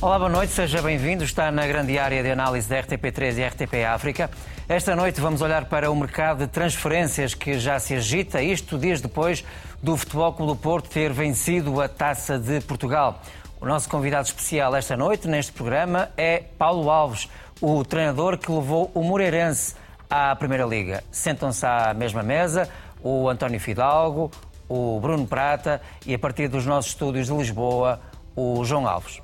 Olá, boa noite, seja bem-vindo. Está na grande área de análise da RTP3 e RTP África. Esta noite vamos olhar para o mercado de transferências que já se agita, isto dias depois do Futebol Clube do Porto ter vencido a Taça de Portugal. O nosso convidado especial esta noite, neste programa, é Paulo Alves, o treinador que levou o Moreirense à Primeira Liga. Sentam-se à mesma mesa o António Fidalgo, o Bruno Prata e, a partir dos nossos estúdios de Lisboa, o João Alves.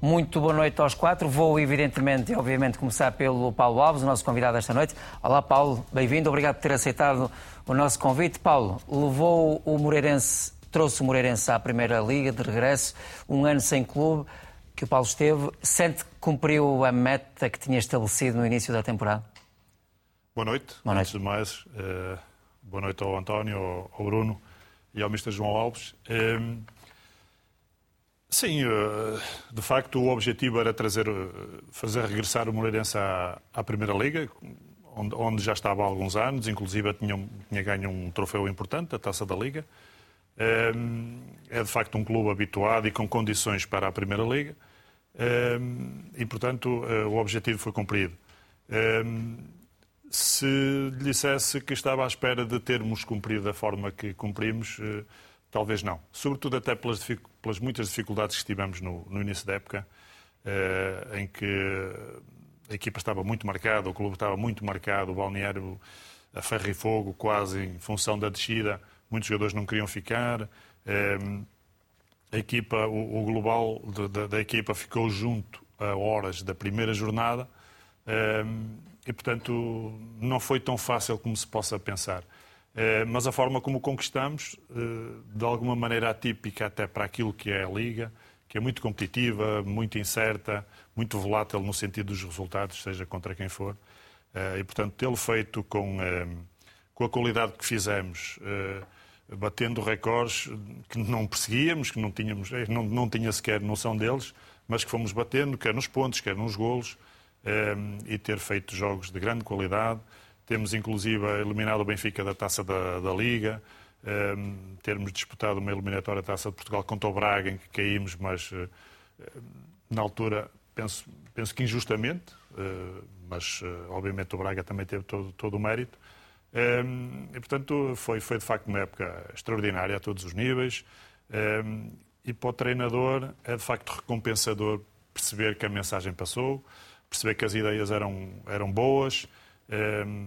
Muito boa noite aos quatro. Vou, evidentemente obviamente, começar pelo Paulo Alves, o nosso convidado esta noite. Olá, Paulo, bem-vindo. Obrigado por ter aceitado o nosso convite. Paulo, levou o Moreirense, trouxe o Moreirense à Primeira Liga de regresso, um ano sem clube que o Paulo esteve. Sente que cumpriu a meta que tinha estabelecido no início da temporada? Boa noite. Boa noite. Antes de mais, uh, boa noite ao António, ao, ao Bruno e ao Mr. João Alves. Um, Sim, eh, de facto o objetivo era trazer, eh, fazer regressar o Moreirense à, à Primeira Liga, onde, onde, já estava há alguns anos, inclusive tinha, tinha ganho um troféu importante, a Taça da Liga. Eh, é de facto um clube habituado e com condições para a Primeira Liga e, portanto, o objetivo foi cumprido. Se lhe dissesse que estava à espera de termos cumprido da forma que cumprimos, talvez não. Sobretudo até pelas pelas muitas dificuldades que tivemos no, no início da época, eh, em que a equipa estava muito marcada, o clube estava muito marcado, o balneário a ferro e fogo, quase em função da descida, muitos jogadores não queriam ficar. Eh, a equipa, o, global da, equipa ficou junto a horas da primeira jornada eh, e, portanto, não foi tão fácil como se possa pensar. Eh, mas a forma como conquistamos, eh, de alguma maneira atípica até para aquilo que é a Liga, que é muito competitiva, muito incerta, muito volátil no sentido dos resultados, seja contra quem for. Eh, e, portanto, tê-lo feito com, com a qualidade que fizemos, batendo recordes que não perseguíamos, que não tínhamos, não, não tinha sequer noção deles, mas que fomos batendo, quer nos pontos, quer nos golos, e ter feito jogos de grande qualidade. Temos inclusive eliminado o Benfica da taça da, da Liga, ehm, termos disputado uma eliminatória da taça de Portugal contra o Braga, em que caímos, mas uh, na altura penso, penso que injustamente, uh, mas uh, obviamente o Braga também teve todo, todo o mérito. Ehm, e portanto foi, foi de facto uma época extraordinária a todos os níveis. Ehm, e para o treinador é de facto recompensador perceber que a mensagem passou, perceber que as ideias eram, eram boas Ehm,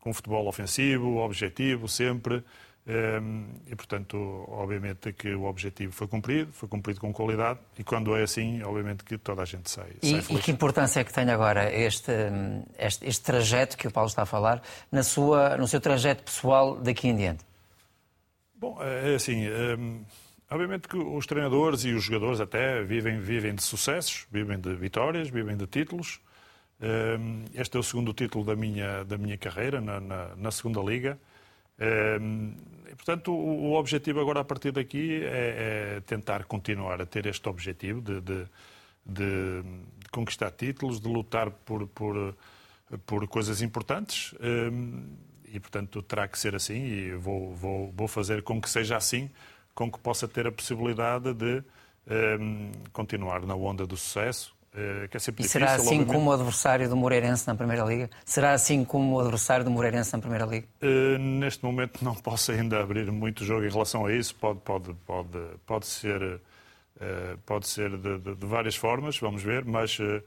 com futebol ofensivo, objetivo, sempre. Ehm, e, portanto, obviamente que o objetivo foi cumprido, foi cumprido com qualidade, e quando é assim, obviamente que toda a gente sai, e, sai feliz. E que importância é que tem agora este, este, este, trajeto que o Paulo está a falar, na sua, no seu trajeto pessoal daqui em diante? Bom, é, é assim, ehm, obviamente que os treinadores e os jogadores até vivem, vivem de sucessos, vivem de vitórias, vivem de títulos, este é o segundo título da minha, da minha carreira na, na, na segunda Liga. E, portanto, o, o, objetivo agora a partir daqui é, é, tentar continuar a ter este objetivo de, de, de, de conquistar títulos, de lutar por, por, por coisas importantes. E, portanto, terá que ser assim e vou, vou, vou fazer com que seja assim, com que possa ter a possibilidade de continuar na onda do sucesso, eh, que é sempre e difícil, será assim obviamente. como o adversário do Moreirense na Primeira Liga? Será assim como o adversário do Moreirense na Primeira Liga? Uh, neste momento não posso ainda abrir muito jogo em relação a isso. Pode, pode, pode, pode ser, uh, pode ser de, de, de, várias formas, vamos ver, mas uh,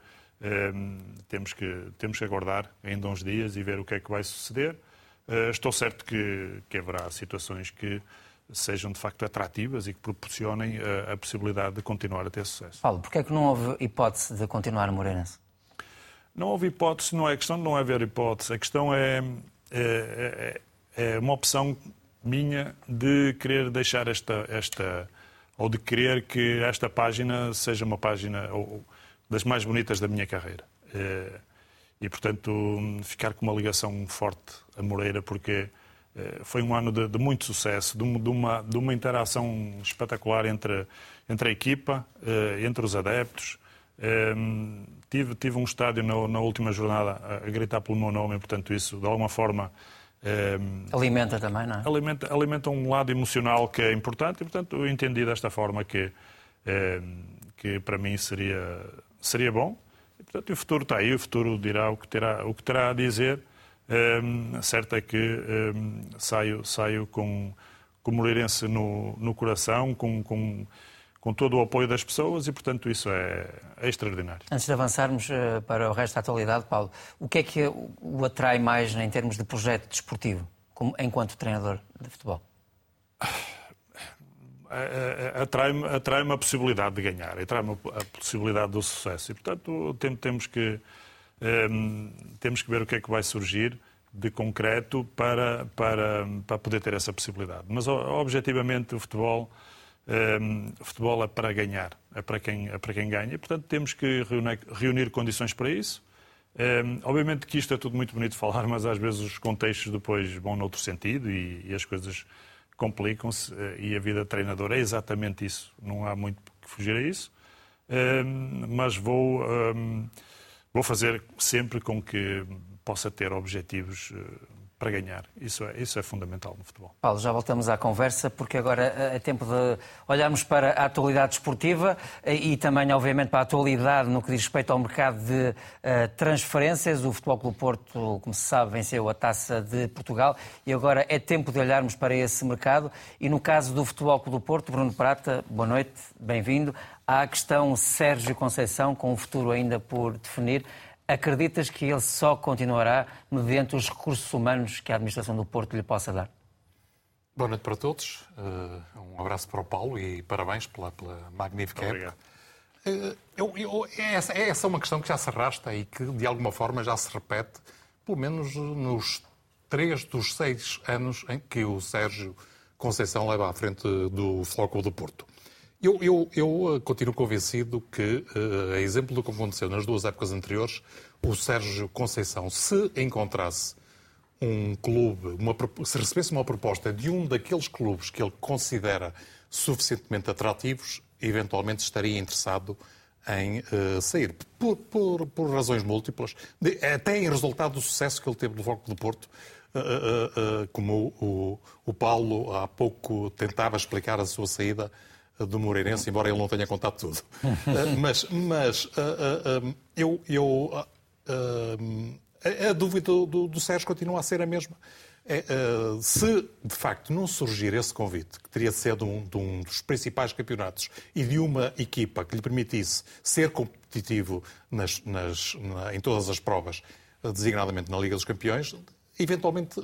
temos, que, temos que aguardar ainda uns dias e ver o que é que vai suceder. estou certo que, que haverá situações que sejam de facto atrativas e que proporcionem a, eh, a possibilidade de continuar a ter sucesso. Paulo, porquê é que não houve hipótese de continuar a Moreirense? Não houve hipótese, não é questão de não haver hipótese, a questão é, é, é, é uma opção minha de querer deixar esta, esta, ou de querer que esta página seja uma página ou, das mais bonitas da minha carreira. É, e, portanto, ficar com uma ligação forte a Moreira, porque eh, foi um ano de, de muito sucesso, de, uma, de uma interação espetacular entre, entre a equipa, eh, entre os adeptos. Eh, tive, tive um estádio na, na última jornada a gritar pelo meu nome, e, portanto, isso de alguma forma alimenta também, não é? Alimenta, alimenta um lado emocional que é importante e, portanto, eu entendi desta forma que, que para mim seria, seria bom. E, portanto, o futuro está aí, o futuro dirá o que terá, o que terá a dizer. Um, certo é que um, saio, saio com, com o Moreirense no, no coração, com, com, com todo o apoio das pessoas e, portanto, isso é, é extraordinário. Antes de avançarmos uh, para o resto da atualidade, Paulo, o que é que o atrai mais em termos de projeto desportivo, como, enquanto treinador de futebol? Atrai-me atrai a possibilidade de ganhar, atrai-me a possibilidade do sucesso. E, portanto, temos que Ehm, temos que ver o que é que vai surgir de concreto para, para, para poder ter essa possibilidade. Mas, objetivamente, o futebol, um, ehm, o futebol é para ganhar, é para quem, é para quem ganha. E, portanto, temos que reunir, reunir condições para isso. Ehm, obviamente que isto é tudo muito bonito de falar, mas às vezes os contextos depois vão noutro sentido e, e as coisas complicam-se. Eh, e a vida de treinador é exatamente isso. Não há muito que fugir a isso. Mas vou vou fazer sempre com que possa ter objetivos eh, para ganhar. Isso é, isso é fundamental no futebol. Paulo, já voltamos à conversa, porque agora é tempo de olharmos para a atualidade esportiva e também, obviamente, para a atualidade no que diz respeito ao mercado de uh, transferências. O Futebol Clube Porto, como se sabe, venceu a Taça de Portugal e agora é tempo de olharmos para esse mercado. E no caso do Futebol Clube Porto, Bruno Prata, boa noite, bem-vindo. Há a questão Sérgio Conceição, com o futuro ainda por definir. Acreditas que ele só continuará mediante os recursos humanos que a administração do Porto lhe possa dar? Boa noite para todos. Uh, um abraço para o Paulo e parabéns pela, pela magnífica Obrigado. época. Uh, eu, eu, é, essa, é essa uma questão que já se arrasta e que, de alguma forma, já se repete, pelo menos nos três dos seis anos em que o Sérgio Conceição leva à frente do Floco do Porto. Eu, eu, eu, eh, continuo convencido que, uh, a exemplo do que aconteceu nas duas épocas anteriores, o Sérgio Conceição, se encontrasse um clube, uma, se recebesse uma proposta de um daqueles clubes que ele considera suficientemente atrativos, eventualmente estaria interessado em uh, sair. Por, por, por, razões múltiplas, de, até em resultado do sucesso que ele teve no Foco do Porto, uh, uh, como o, o Paulo há pouco tentava explicar a sua saída do Moreirense, embora ele não tenha contado tudo. uh, mas mas uh, uh, eu, eu a, a, dúvida do, do, Sérgio continua a ser a mesma. É, se de facto não surgir esse convite, que teria de ser de um, de um, dos principais campeonatos e de uma equipa que lhe permitisse ser competitivo nas, nas, na, em todas as provas, designadamente na Liga dos Campeões, eventualmente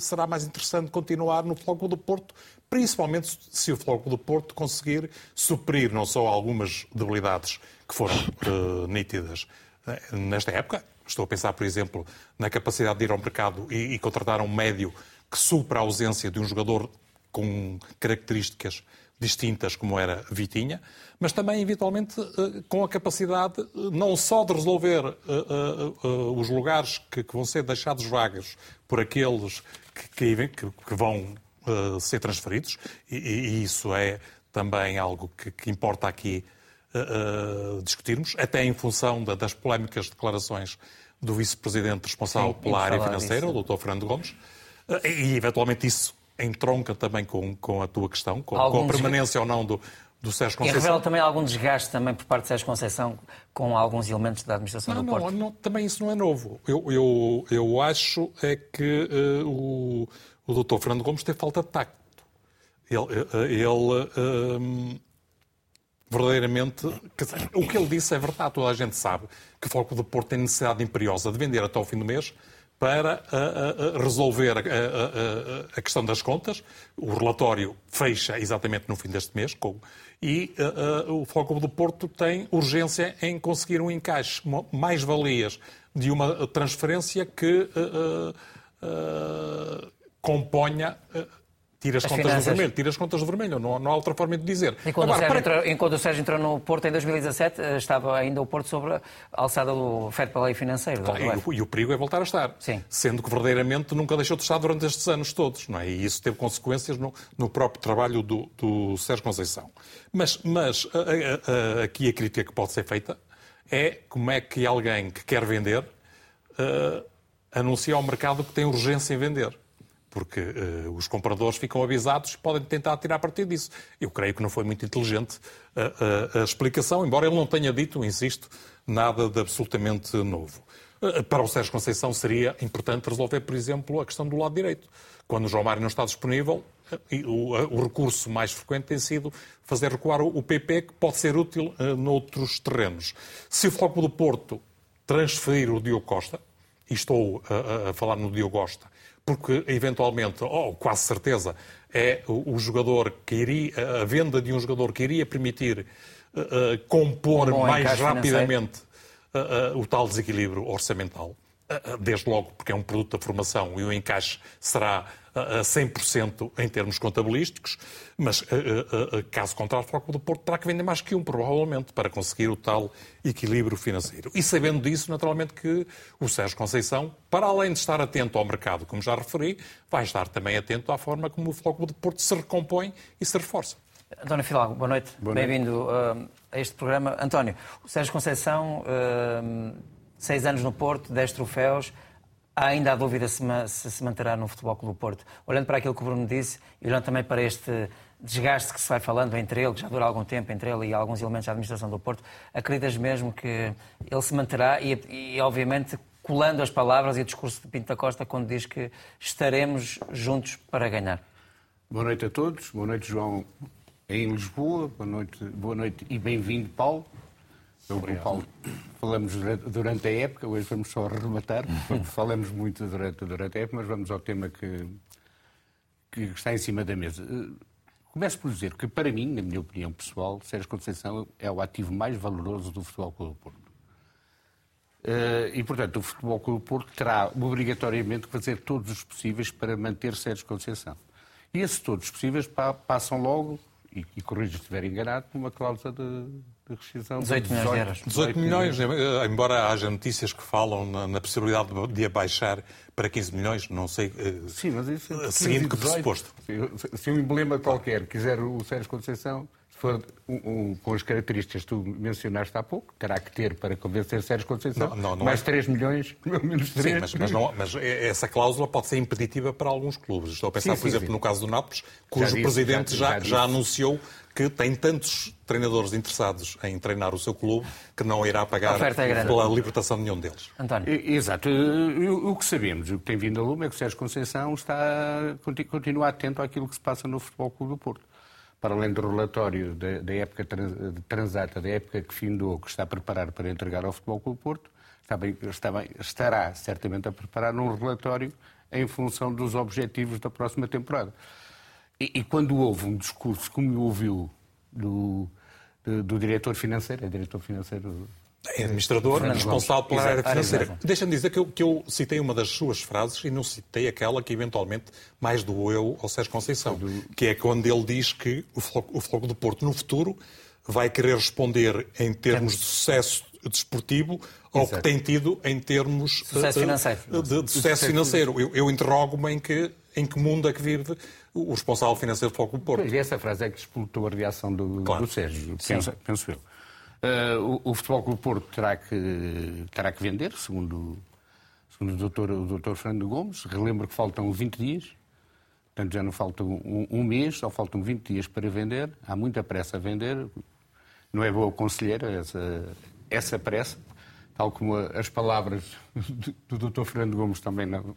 será mais interessante continuar no Floco do Porto, principalmente se o Floco do Porto conseguir suprir não só algumas debilidades que foram uh, nítidas uh, nesta época. Estou a pensar, por exemplo, na capacidade de ir ao mercado e, e contratar um médio que supra a ausência de um jogador com características distintas como era Vitinha, mas também, eventualmente, eh, com a capacidade não só de resolver os lugares que vão ser deixados vagos por aqueles que, vão ser transferidos, e, isso é também algo que, importa aqui discutirmos, até em função da, das polémicas declarações do vice-presidente responsável Sim, pela área financeira, o Dr. Fernando Gomes, e eventualmente isso entronca também com, com a tua questão, com, com a permanência ou não do, do Sérgio Conceição. E revela também algum desgaste também por parte de Sérgio Conceição com alguns elementos da administração não, do Porto? Não, não, também isso não é novo. Eu, eu, eu acho é que uh, o, o doutor Fernando Gomes teve falta de tacto. Ele, ele um, verdadeiramente. Dizer, o que ele disse é verdade, toda a gente sabe que o Foco do Porto tem necessidade imperiosa de vender até ao fim do mês para uh, uh, resolver a, a, questão das contas. O relatório fecha exatamente no fim deste mês com, e o Foco do Porto tem urgência em conseguir um encaixe, mais valias de uma transferência que componha tira as, as contas finanças. do vermelho, tira as contas do vermelho, não, não há outra forma de dizer. E quando, Agora, o para... entrou, enquanto o Sérgio entrou no Porto em 2017, eh, estava ainda o Porto sobre a alçada do fair play financeiro. Claro, e, o, e, o, perigo é voltar a estar. Sim. Sendo que verdadeiramente nunca deixou de estar durante estes anos todos, não é? E isso teve consequências no, no próprio trabalho do, do Sérgio Conceição. Mas, mas a, a, a, aqui a crítica que pode ser feita é como é que alguém que quer vender uh, anuncia ao mercado que tem urgência em vender porque uh, os compradores ficam avisados e podem tentar tirar partido disso. Eu creio que não foi muito inteligente a, a, a explicação, embora ele não tenha dito, insisto, nada de absolutamente novo. Uh, para o Sérgio Conceição seria importante resolver, por exemplo, a questão do lado direito. Quando o João Mário não está disponível, o, recurso mais frequente tem sido fazer recuar o, PP, que pode ser útil noutros terrenos. Se o Foco do Porto transferir o Diogo Costa, e estou a falar no Diogo Costa, porque eventualmente, ou quase certeza, é o, jogador que iria, a venda de um jogador que iria permitir uh, uh, compor um mais rapidamente uh, o tal desequilíbrio orçamental. Desde logo, porque é um produto da formação e o encaixe será a 100% em termos contabilísticos, mas caso contrário, o Foco do Porto terá que vender mais que um, provavelmente, para conseguir o tal equilíbrio financeiro. E sabendo disso, naturalmente que o Sérgio Conceição, para além de estar atento ao mercado, como já referi, vai estar também atento à forma como o Foco do Porto se recompõe e se reforça. António Filago, boa noite. Bem-vindo uh, a este programa. António, o Sérgio Conceição, uh, seis anos no Porto, dez troféus, ainda a dúvida se, se, se manterá no Futebol Clube do Porto. Olhando para aquilo que o Bruno disse e olhando também para este desgaste que se vai falando entre ele, que já dura algum tempo, entre ele e alguns elementos da administração do Porto, acreditas mesmo que ele se manterá e, e obviamente, colando as palavras e o discurso de Pinto da Costa quando diz que estaremos juntos para ganhar? Boa noite a todos. Boa noite, João, em Lisboa. Boa noite, boa noite e bem-vindo, Paulo. Eu, o Paulo, falamos durante a época, hoje vamos só rematar, falamos muito durante, durante a época, mas vamos ao tema que, que está em cima da mesa. Eh, começo por dizer que, para mim, na minha opinião pessoal, Sérgio Conceição é o ativo mais valoroso do Futebol Clube do Porto. Eh, e, portanto, o Futebol Clube do Porto terá obrigatoriamente que fazer todos os possíveis para manter Sérgio Conceição. E esses todos os possíveis passam logo, e, e corrijo se estiver enganado, por uma cláusula de, de rescisão 18 milhões de euros. 18 milhões, eh, embora haja notícias que falam na, na, possibilidade de abaixar para 15 milhões, não sei. Eh, Sim, mas isso é seguindo que pressuposto. Se, se um emblema qualquer quiser o Sérgio Conceição, se for um, um, com as características que tu mencionaste há pouco, terá que ter para convencer Sérgio Conceição não, não, não mais é... 3 milhões, pelo menos 3. Sim, mas, mas, não, mas, essa cláusula pode ser impeditiva para alguns clubes. Estou a pensar, sim, por sim, exemplo, sim. no caso do Nápoles, cujo já presidente já, já, já anunciou que tem tantos treinadores interessados em treinar o seu clube que não irá pagar é pela libertação de nenhum deles. António. Exato. O que sabemos, o que tem vindo a lume é que o Sérgio Conceição está, continua atento àquilo que se passa no Futebol Clube do Porto. Para além do relatório da, da época transata, da época que findou, que está a preparar para entregar ao Futebol Clube do Porto, está bem, está bem, estará certamente a preparar um relatório em função dos objetivos da próxima temporada. E, e, quando houve um discurso, como ouviu do, do, do diretor financeiro, é diretor financeiro. É administrador responsável pela área financeira. Deixa-me dizer que eu, que eu, citei uma das suas frases e não citei aquela que eventualmente mais doeu ao Sérgio Conceição, do... que é quando ele diz que o Floco, o Floco do Porto, no futuro, vai querer responder em termos de sucesso desportivo ao que tem tido em termos sucesso financeiro. De, de sucesso financeiro. Eu, eu interrogo-me em que, em que mundo é que vive o responsável financeiro do Foco do Porto. E essa frase é que explotou a reação do, claro. do Sérgio, penso, penso eu. Uh, o, o Futebol Clube Porto terá que, terá que vender, segundo, segundo o, doutor, o doutor Fernando Gomes. Relembro que faltam 20 dias, portanto já não falta um, um, mês, só faltam 20 dias para vender. Há muita pressa a vender. Não é boa conselheira essa, essa pressa, tal como as palavras do doutor Fernando Gomes também não,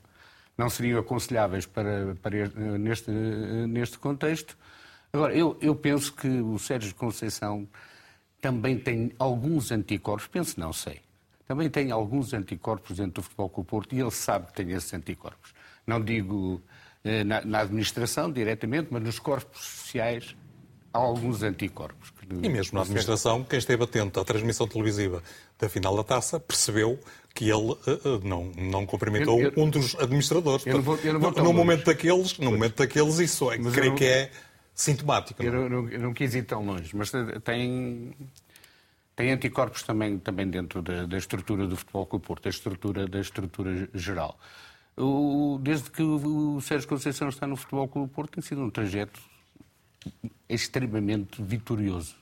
não seriam aconselháveis para, para neste, neste contexto. Agora, eu, eu penso que o Sérgio Conceição também tem alguns anticorpos, penso não sei, também tem alguns anticorpos dentro do Futebol Clube Porto e ele sabe que tem esses anticorpos. Não digo eh, na, na, administração diretamente, mas nos corpos sociais há alguns anticorpos. E mesmo na administração, quem esteve atento à transmissão televisiva da final da taça percebeu que ele uh, não, não cumprimentou eu, eu, um dos administradores. Eu não vou, eu não vou no, momento daqueles, no momento daqueles, isso é, creio não, que é sintomático. Eu não, não, eu não quis ir tão longe, mas tem, tem anticorpos também, também dentro da, da estrutura do Futebol Clube Porto, da estrutura, da estrutura geral. O, desde que o, o Sérgio Conceição está no Futebol Clube Porto, tem sido um trajeto extremamente vitorioso,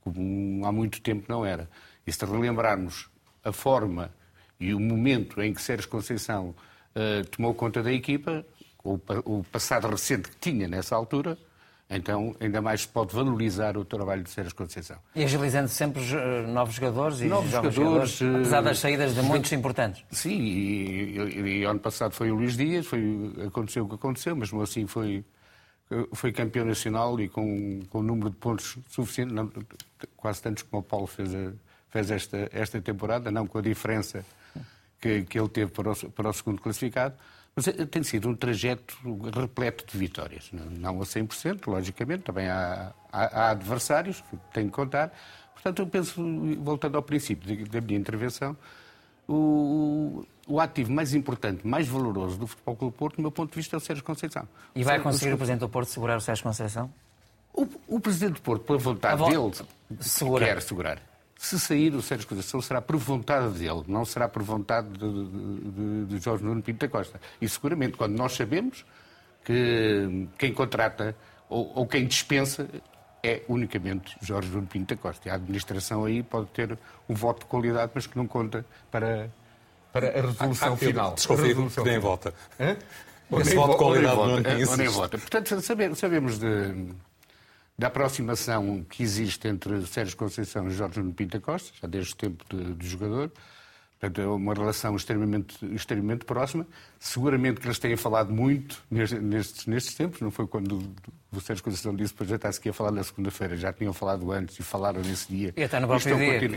como há muito tempo não era. E se relembrarmos a forma e o momento em que Sérgio Conceição uh, tomou conta da equipa, com o passado recente que tinha nessa altura, então, ainda mais se pode valorizar o trabalho de Sérgio Conceição. E agilizando sempre eh, novos jogadores e novos jogadores, jogadores, apesar das saídas de muitos importantes. Sim, e, e, e, ano passado foi o Luís Dias, foi, aconteceu o que aconteceu, mas mesmo assim foi, foi campeão nacional e com, com um número de pontos suficiente, não, quase tantos como o Paulo fez, fez esta, esta temporada, não com a diferença que, que ele teve para o, para o segundo classificado. Mas eh, tem sido um trajeto repleto de vitórias. Não a 100%, logicamente, também há, há, há adversários que têm que contar. Portanto, eu penso, voltando ao princípio da minha intervenção, o, o ativo mais importante, mais valoroso do Futebol Clube Porto, do meu ponto de vista, é o Sérgio Conceição. E vai conseguir o Presidente do Porto segurar o Sérgio Conceição? O, o Presidente do Porto, pela vontade dele, segura. quer segurar. Se sair o Sérgio Conceição, será por vontade dele, não será por vontade de, de, de Jorge Nuno Pinto da Costa. E seguramente, quando nós sabemos que quem contrata ou, ou quem dispensa é unicamente Jorge Nuno Pinto da Costa. E a administração aí pode ter um voto de qualidade, mas que não conta para, para a resolução ah, final. Desconfio que nem vota. Esse voto de qualidade não existe. nem vota. Portanto, sabemos de da aproximação que existe entre Sérgio Conceição e Jorge Nuno Pinta Costa, já desde o tempo de, de jogador. Portanto, é uma relação extremamente, extremamente próxima. Seguramente que eles têm falado muito nestes, nestes tempos. Não foi quando o Sérgio Conceição disse para já está-se aqui a falar na segunda-feira. Já tinham falado antes e falaram nesse dia.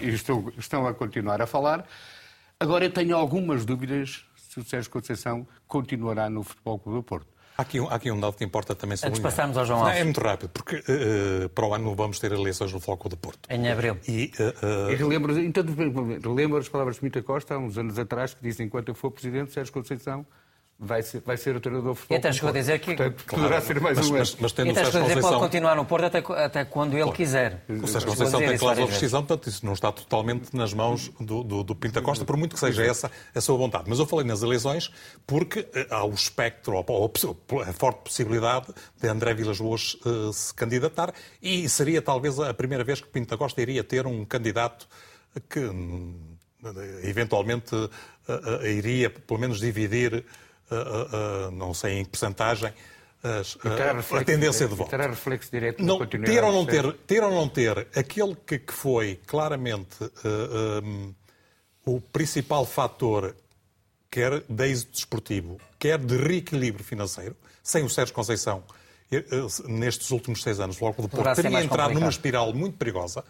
E. E estão, estão a continuar a falar. Agora eu tenho algumas dúvidas se o Sérgio Conceição continuará no Futebol Clube do Porto. Há aqui, um, há aqui um dado que importa também sublinhar. Antes passarmos ao João Alves. Não, é muito rápido, porque uh, para o ano vamos ter eleições no Foco do Porto. Em abril. E, uh, uh... e relembro, então, relembro as palavras de Mita Costa, há uns anos atrás, que dizem enquanto eu for Presidente, Sérgio Conceição vai ser, vai ser o treinador futebol. E até chegou a dizer que Portanto, claro, poderá ser mais mas, um mas, mas tendo e chegou a dizer que pode continuar no Porto até, até quando ele claro. quiser. O Sérgio Conceição tem cláusula de rescisão, portanto isso não está totalmente nas mãos do, do, do Pinta Costa, por muito que seja essa a sua vontade. Mas eu falei nas eleições porque eh, há o espectro, ou a forte possibilidade de André Vilas Boas uh, se candidatar e seria talvez a primeira vez que Pinta Costa iria ter um candidato que hum, eventualmente uh, uh, iria pelo menos dividir uh, uh, não sei em que porcentagem, a tendência de voto. Terá reflexo direto não, ter, ou não ter, ter ou não ter aquele que, que foi claramente um, o principal fator, quer de êxito desportivo, quer de reequilíbrio financeiro, sem o Sérgio Conceição, nestes últimos seis anos, logo do Porto, teria entrado numa espiral muito perigosa.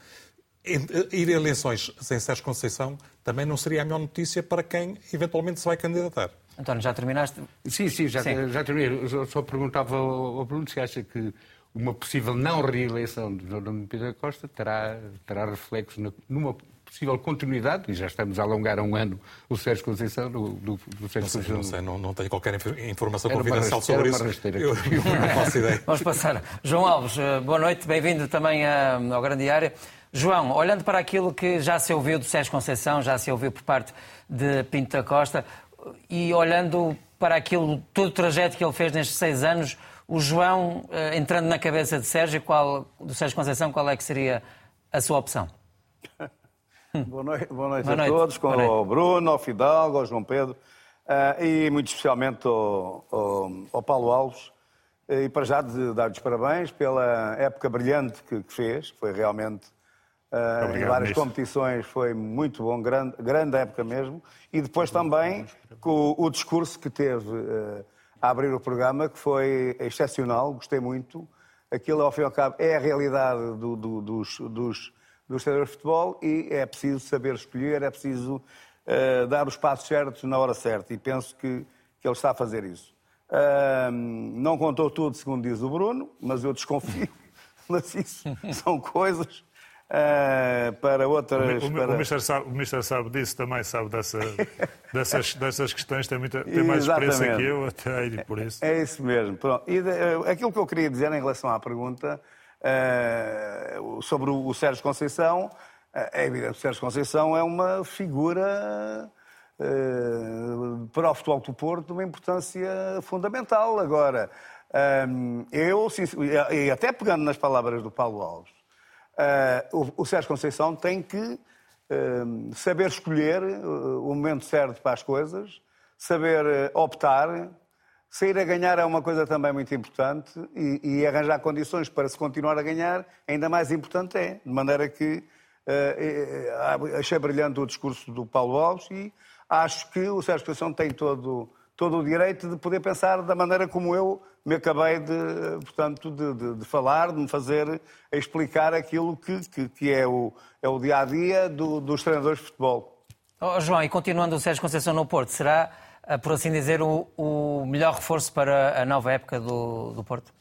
Ir a eleições sem Sérgio Conceição também não seria a melhor notícia para quem eventualmente se vai candidatar. António, já terminaste? Sim, sim, já, sim. já terminei. Eu só perguntava ao Bruno se acha que uma possível não reeleição de Dom Pedro Costa terá, terá reflexos numa possível continuidade, e já estamos a alongar um ano o Sérgio Conceição, do, do, do Sérgio não sei, Conceição. Não, sei, não, não tenho qualquer informação era confidencial sobre isso. Eu, eu não faço ideia. Vamos passar. João Alves, eh, boa noite, bem-vindo também ao Grande Área. João, olhando para aquilo que já se ouviu do Sérgio Conceição, já se ouviu por parte de Pinto da Costa, e olhando para aquilo, todo o trajeto que ele fez nestes seis anos, o João, eh, entrando na cabeça de Sérgio, qual, do Sérgio Conceição, qual é que seria a sua opção? boa noite, boa noite boa a noite. todos, com o Bruno, ao Fidalgo, ao João Pedro uh, e muito especialmente ao, ao, ao Paulo Alves. Uh, e para já de dar-lhes parabéns pela época brilhante que, que fez, foi realmente Uh, em várias competições foi muito bom, grande, grande época mesmo. E depois também com o, o discurso que teve uh, a abrir o programa, que foi excepcional, gostei muito. Aquilo, ao fim e ao cabo, é a realidade do, do, dos, dos, dos de futebol e é preciso saber escolher, é preciso uh, dar os passos certos na hora certa. E penso que, que ele está a fazer isso. não contou tudo, segundo diz o Bruno, mas eu desconfio. mas isso são coisas Uh, para outras. O, para... o, Mister sabe, o sabe disso também, sabe dessa, dessas, dessas questões, tem, muita, tem mais experiência que eu, até e por isso. É, isso mesmo. Pronto. E de, uh, aquilo que eu queria dizer em relação à pergunta uh, sobre o, o, Sérgio Conceição, é evidente que o Sérgio Conceição é uma figura. para o futebol do Porto, de uma importância fundamental. Agora, eu, e até pegando nas palavras do Paulo Alves, Uh, o, o Sérgio Conceição tem que uh, saber escolher uh, o momento certo para as coisas, saber optar, sair a ganhar é uma coisa também muito importante e, e, arranjar condições para se continuar a ganhar ainda mais importante é. De maneira que uh, achei brilhante o discurso do Paulo Alves e acho que o Sérgio Conceição tem todo, todo o direito de poder pensar da maneira como eu me acabei de, portanto, de, de, de falar, de me fazer explicar aquilo que, que, que é, o, é o dia a dia do, dos treinadores de futebol. Oh, João, e continuando o Sérgio Conceição no Porto, será eh, por assim dizer, o, o, melhor reforço para a nova época do, do Porto?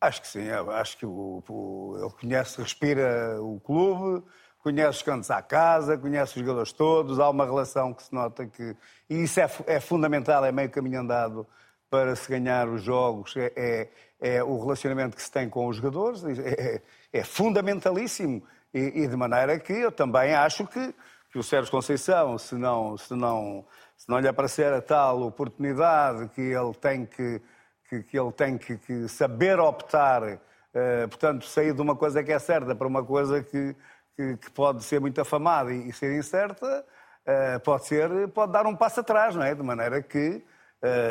Acho que sim, acho que o, o, ele conhece, respira o clube, conhece os cantos à casa, conhece os jogadores todos, há uma relação que se nota que. E isso é, é fundamental, é meio caminho andado para se ganhar os jogos, é, é, é o relacionamento que se tem com os jogadores, é, é, é fundamentalíssimo. E, e, de maneira que eu também acho que, que o Sérgio Conceição, se não, se não se não lhe aparecer a tal oportunidade que ele tem que, que, que ele tem que, que saber optar, uh, portanto, sair de uma coisa que é certa para uma coisa que, que, que pode ser muito afamada e, e ser incerta, uh, pode, ser, pode dar um passo atrás, não é? De maneira que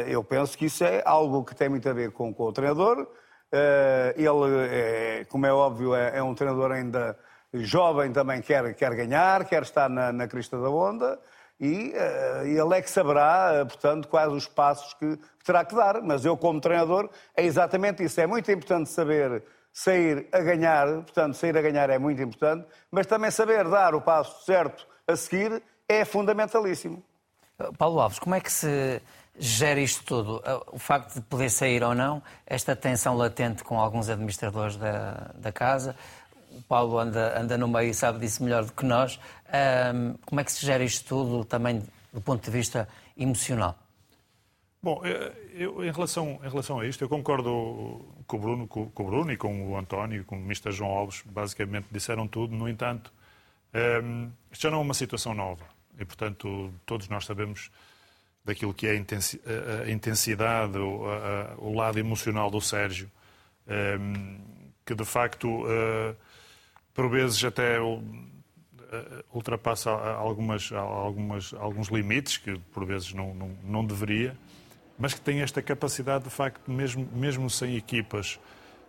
eu penso que isso é algo que tem muito a ver com, com o treinador. ele, é, como é óbvio, é, é, um treinador ainda jovem, também quer, quer ganhar, quer estar na, na crista da onda e uh, ele é que saberá, uh, portanto, quais os passos que terá que dar. Mas eu, como treinador, é exatamente isso. É muito importante saber sair a ganhar, portanto, sair a ganhar é muito importante, mas também saber dar o passo certo a seguir é fundamentalíssimo. Paulo Alves, como é que se gera isto tudo? O facto de poder sair ou não, esta tensão latente com alguns administradores da, da casa, o Paulo anda, anda no meio e sabe disso melhor do que nós. Um, como é que se gera isto tudo também do ponto de vista emocional? Bom, eh, eu, em, relação, em relação a isto, eu concordo com o, Bruno, com, com o Bruno e com o António, com o Mr. João Alves, basicamente disseram tudo. No entanto, um, isto já não é uma situação nova e, portanto, todos nós sabemos daquilo que é a intensidade, o, lado emocional do Sérgio, um, que de facto. Uh, por vezes até eh, ultrapassa algumas, algumas, alguns limites, que por vezes não, não, não, deveria, mas que tem esta capacidade, de facto, mesmo, mesmo sem equipas,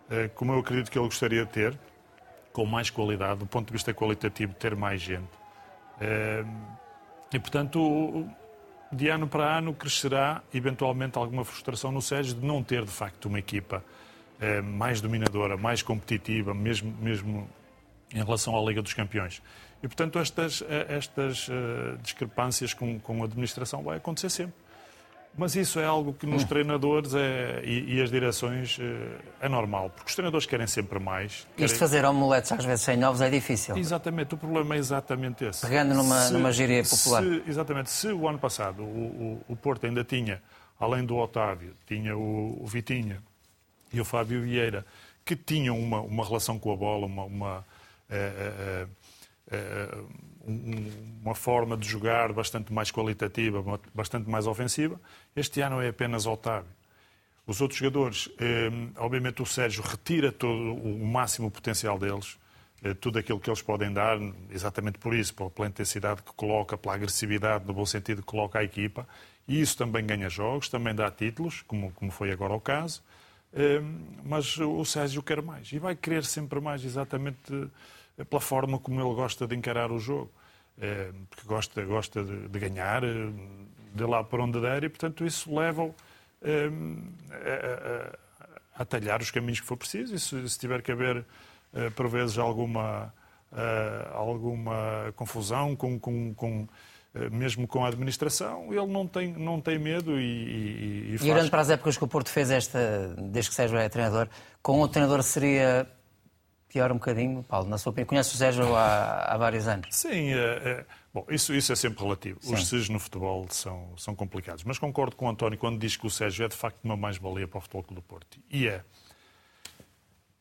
eh, como eu acredito que ele gostaria de ter, com mais qualidade, do ponto de vista qualitativo, ter mais gente. Eh, e, portanto, de ano para ano crescerá, eventualmente, alguma frustração no Sérgio de não ter, de facto, uma equipa mais dominadora, mais competitiva, mesmo, mesmo em relação à Liga dos Campeões. E, portanto, estas, eh, estas uh, discrepâncias com, com a administração vai acontecer sempre. Mas isso é algo que nos treinadores é, e, e, as direções é, é, normal, porque os treinadores querem sempre mais. Querem... Isto fazer omeletes às vezes sem novos é difícil. Exatamente, o problema é exatamente esse. Pegando numa, se, numa gíria popular. Se, exatamente, se o ano passado o, o, o, Porto ainda tinha, além do Otávio, tinha o, o Vitinha e o Fábio Vieira, que tinham uma, uma relação com a bola, uma, uma é, é, é, uma forma de jogar bastante mais qualitativa, bastante mais ofensiva. Este ano é apenas Otávio. Os outros jogadores, obviamente o Sérgio retira todo o máximo potencial deles, tudo aquilo que eles podem dar, exatamente por isso, pela intensidade que coloca, pela agressividade, no bom sentido que coloca a equipa. E isso também ganha jogos, também dá títulos, como, como foi agora o caso. Mas o Sérgio quer mais e vai querer sempre mais, exatamente pela forma como ele gosta de encarar o jogo. É, porque gosta, gosta de, de, ganhar, eh, de lá para onde der, e portanto isso leva-o é, a, a, a, talhar os caminhos que for preciso. E se, se tiver que haver, é, por vezes, alguma, alguma confusão com, com, com mesmo com a administração, ele não tem, não tem medo e, e, e faz... E olhando para as épocas que o Porto fez esta, desde que Sérgio é treinador, com o treinador seria pior um bocadinho, Paulo, na sua opinião. Conhece o Sérgio há, há vários anos. Sim, é, é, bom, isso, isso é sempre relativo. Sim. Os SES no futebol são, são complicados. Mas concordo com o António quando diz que o Sérgio é de facto uma mais-valia para o Futebol Clube do Porto. E é.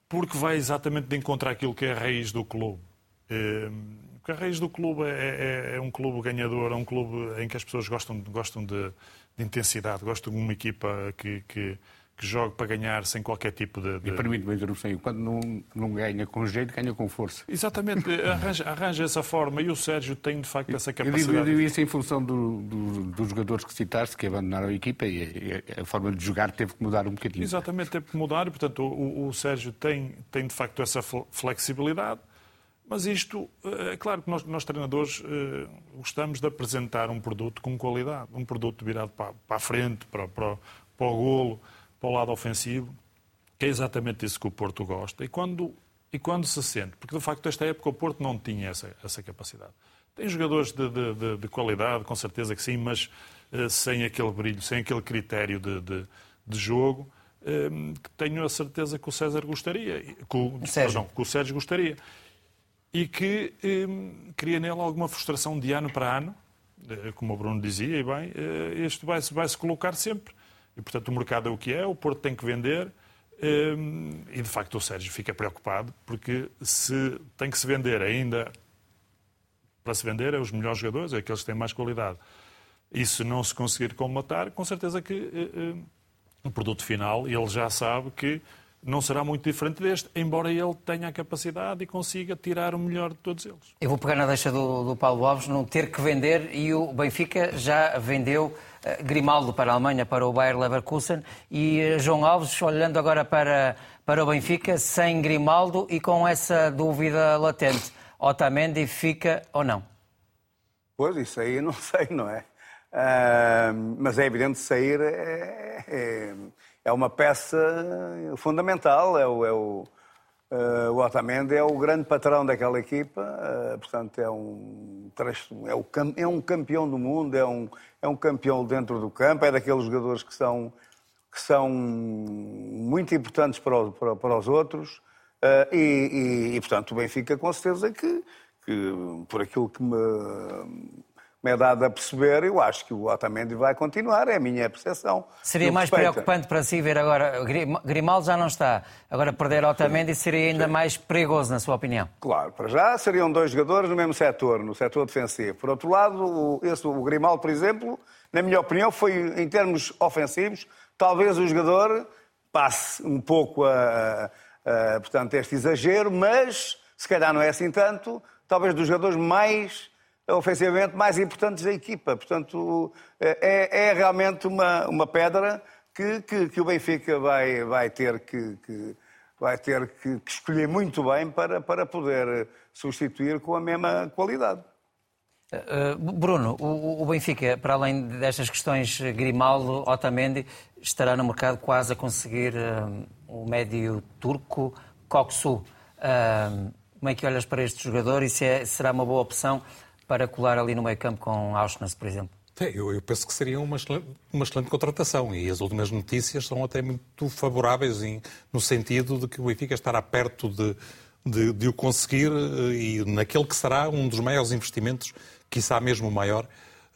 Porque vai exatamente de encontrar aquilo que é a raiz do clube. É, porque a raiz do clube é, é, é, um clube ganhador, é um clube em que as pessoas gostam, gostam de, de intensidade, gostam de uma equipa que, que que jogue para ganhar sem qualquer tipo de. de... E permite-me interrupção. Quando não, não ganha com jeito, ganha com força. Exatamente, arranja, arranja, essa forma e o Sérgio tem de facto essa capacidade. Eu digo, eu digo isso em função do, do, dos jogadores que citaste, que abandonaram a equipa e a, a, forma de jogar teve que mudar um bocadinho. Exatamente, teve que mudar e, portanto, o, o Sérgio tem, tem de facto essa flexibilidade. Mas isto, eh, é claro que nós, nós treinadores eh, gostamos de apresentar um produto com qualidade, um produto virado para, para a frente, para, para, para o golo, para o lado ofensivo, que é exatamente isso que o Porto gosta. E quando, e quando se sente, porque de facto esta época o Porto não tinha essa, essa capacidade. Tem jogadores de, de, de, de qualidade, com certeza que sim, mas uh, sem aquele brilho, sem aquele critério de, de jogo, uh, que tenho a certeza que o César gostaria, que o, Sérgio. Não, que o Sérgio gostaria. E que um, cria nele alguma frustração de ano para ano, uh, como o Bruno dizia, e bem, este vai-se vai -se colocar sempre e, portanto, o mercado é o que é, o Porto tem que vender. Hum, e, de facto, o Sérgio fica preocupado, porque se tem que se vender ainda para se vender, é os melhores jogadores, é aqueles que têm mais qualidade. E se não se conseguir colmatar, com certeza que uh, uh, o produto final, ele já sabe que não será muito diferente deste, embora ele tenha a capacidade e consiga tirar o melhor de todos eles. Eu vou pegar na deixa do, do Paulo Alves, não ter que vender, e o Benfica já vendeu Grimaldo para a Alemanha, para o Bayer Leverkusen, e uh, João Alves, olhando agora para, para o Benfica, sem Grimaldo e com essa dúvida latente, Otamendi fica ou não? Pois, isso aí eu não sei, não é? Uh, mas é evidente sair é, é é uma peça fundamental. É o, é o, uh, o Otamendi é o grande patrão daquela equipa, uh, portanto, é um, é, o, é um campeão do mundo, é um, é um campeão dentro do campo, é daqueles jogadores que são, que são muito importantes para, o, para, para os outros. Uh, e, e, e, portanto, o Benfica, com certeza, que, que por aquilo que me me é dado a perceber, eu acho que o Otamendi vai continuar, é a minha percepção. Seria mais respeita. preocupante para si ver agora, Grimaldo já não está, agora perder Otamendi seria ainda Sim. mais perigoso, na sua opinião? Claro, para já seriam dois jogadores no mesmo setor, no setor defensivo. Por outro lado, o, esse, o Grimaldo, por exemplo, na minha opinião, foi, em termos ofensivos, talvez o jogador passe um pouco a, a, a portanto, este exagero, mas se calhar não é assim tanto, talvez dos jogadores mais ofensivamente mais importantes da equipa. Portanto, é, é realmente uma, uma pedra que, que, que, o Benfica vai, vai ter que, que vai ter que, que, escolher muito bem para, para poder substituir com a mesma qualidade. Uh, Bruno, o, Benfica, para além destas questões Grimaldo, Otamendi, estará no mercado quase a conseguir uh, o médio turco Koksu. Uh, como é que olhas para este jogador e se é, será uma boa opção para colar ali no meio campo com Auschwitz, por exemplo? Eu, eu, penso que seria uma excelente, uma excelente, contratação e as últimas notícias são até muito favoráveis em, no sentido de que o Benfica estará perto de, de, de, o conseguir eh, e naquele que será um dos maiores investimentos, quiçá mesmo o maior,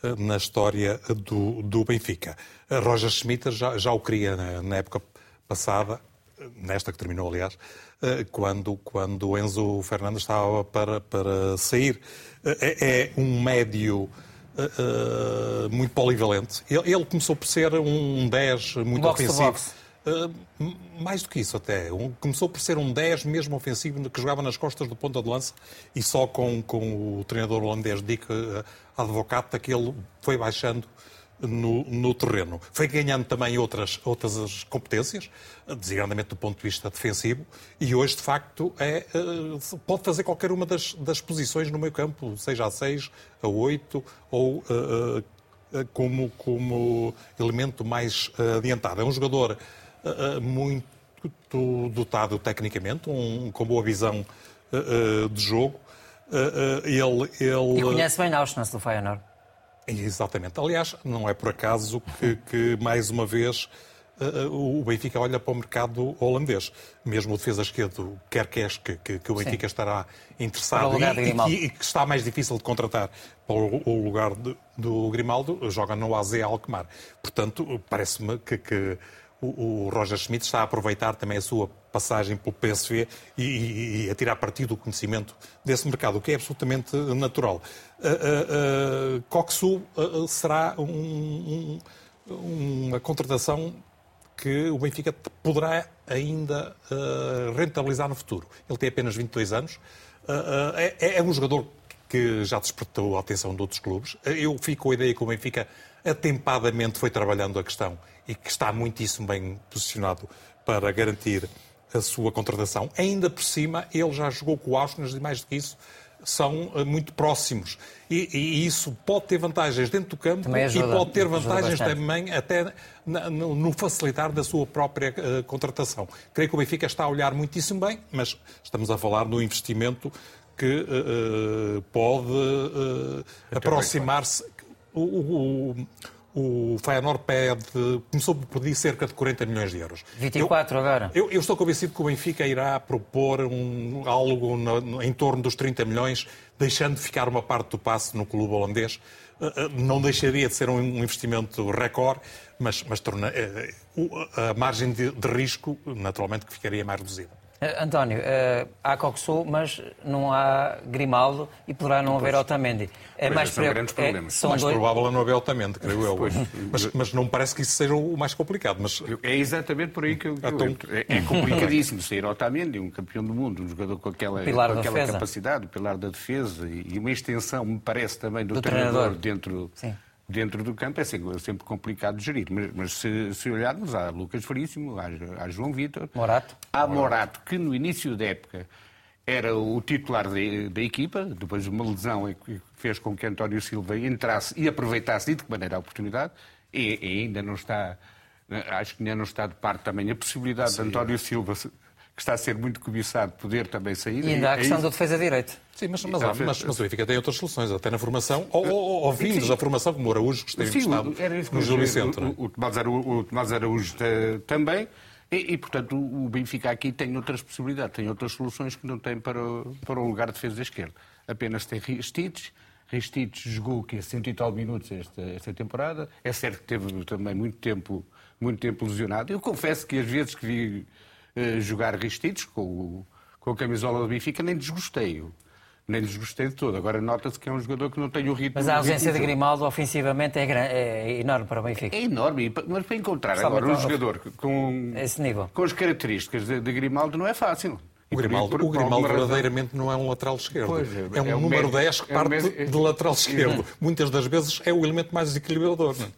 eh, na história do, do Benfica. Roger Schmidt já, já o queria na, na época passada, nesta que terminou, aliás, eh, quando, quando Enzo Fernandes estava para, para sair. É, é um médio uh, muito polivalente. Ele, ele, começou por ser um 10 muito ofensivo. Uh, mais do que isso até. Um, começou por ser um 10 mesmo ofensivo que jogava nas costas do ponta de lança e só com, com o treinador holandês Dick Advocata que ele foi baixando no, no, terreno. Foi ganhando também outras, outras competências, designadamente do ponto de vista defensivo, e hoje, de facto, é, eh, pode fazer qualquer uma das, das posições no meio campo, seja a 6, a 8 ou uh, como, como elemento mais adiantado. É um jogador uh, muito dotado tecnicamente, um, com boa visão de jogo. ele, ele... E conhece bem Auschwitz do Feyenoord. Exatamente. Aliás, não é por acaso que, que mais uma vez, uh, o Benfica olha para o mercado holandês. Mesmo o defesa esquerdo, quer que, que, que o Benfica Sim. estará interessado e, e, que, e, que, está mais difícil de contratar para o, lugar de, do Grimaldo, joga no AZ Alkmaar. Portanto, parece-me que, que o, Roger Schmidt está a aproveitar também a sua passagem pelo PSV e, e, e a tirar partido do conhecimento desse mercado, o que é absolutamente natural. Uh, uh, uh, Coxu uh, será um, um, uma contratação que o Benfica poderá ainda rentabilizar no futuro. Ele tem apenas 22 anos, uh, é, é, um jogador que já despertou a atenção de outros clubes. Eu fico com a ideia que o Benfica atempadamente foi trabalhando a questão e que está muitíssimo bem posicionado para garantir a sua contratação. Ainda por cima, ele já jogou com o Auschwitz e mais do que isso, são eh, muito próximos. E, e, isso pode ter vantagens dentro do campo ajuda, e pode ter vantagens também até no, no, facilitar da sua própria uh, contratação. Creio que o Benfica está a olhar muitíssimo bem, mas estamos a falar do investimento que uh, pode uh, aproximar-se. O, o, o Feyenoord pede, começou por pedir cerca de 40 milhões de euros. 24 eu, agora. Eu, eu, estou convencido que o Benfica irá propor um, algo no, em torno dos 30 milhões, deixando de ficar uma parte do passe no clube holandês. Eh, eh, não deixaria de ser um investimento recorde, mas, mas torna, eh, a margem de, de risco, naturalmente, que ficaria mais reduzida. Uh, António, uh, há Coxo, mas não há Grimaldo e poderá não haver Otamendi. É mais, são grandes é, problemas. É, são mais dois... provável é não haver Otamendi, creio eu. Mas, mas, não me parece que isso seja o mais complicado. Mas... É exatamente por aí que eu, que então... eu é, é complicadíssimo sair Otamendi, um campeão do mundo, um jogador com aquela, com aquela capacidade, o pilar da defesa e uma extensão, me parece, também do, do treinador, treinador dentro... Sim dentro do campo é sempre, sempre complicado de gerir. Mas, mas se, se, olharmos, há Lucas Veríssimo, há, há João Vitor, Morato. há Morato, que no início da época era o titular de, da equipa, depois de uma lesão que fez com que António Silva entrasse e aproveitasse de que maneira a oportunidade, e, e, ainda não está, acho que ainda não está de parte também a possibilidade Sim, de António Silva que está a ser muito cobiçado, poder também sair. E ainda há a é questão é da defesa direito. Sim, mas, mas, mas, mas, o Benfica tem outras soluções, até na formação, ou, ou, ou vindos da formação, como o Araújo, que esteve estado no Gil Vicente. O, o, Tomás Araújo, o Tomás Araújo também, e, e, portanto, o Benfica aqui tem outras possibilidades, tem outras soluções que não tem para, para o lugar de defesa esquerda. Apenas tem Ristites, Ristites jogou que 100 e tal minutos esta, esta temporada, é certo que teve também muito tempo, muito tempo lesionado. Eu confesso que às vezes que vi eh, jogar Ristitos com, com a camisola do Benfica, nem desgostei. Nem desgostei de todo. Agora nota-se que é um jogador que não tem o ritmo. Mas a ausência de Grimaldo ofensivamente é, é, enorme para o Benfica. É enorme, mas para encontrar Sabe agora um jogador com, esse nível. com as características de, de Grimaldo não é fácil. O Grimaldo, o Grimaldo verdadeiramente não é um lateral esquerdo. Pois, é, é, um é número 10 que parte é de lateral esquerdo. Muitas das vezes é o elemento mais desequilibrador. Não?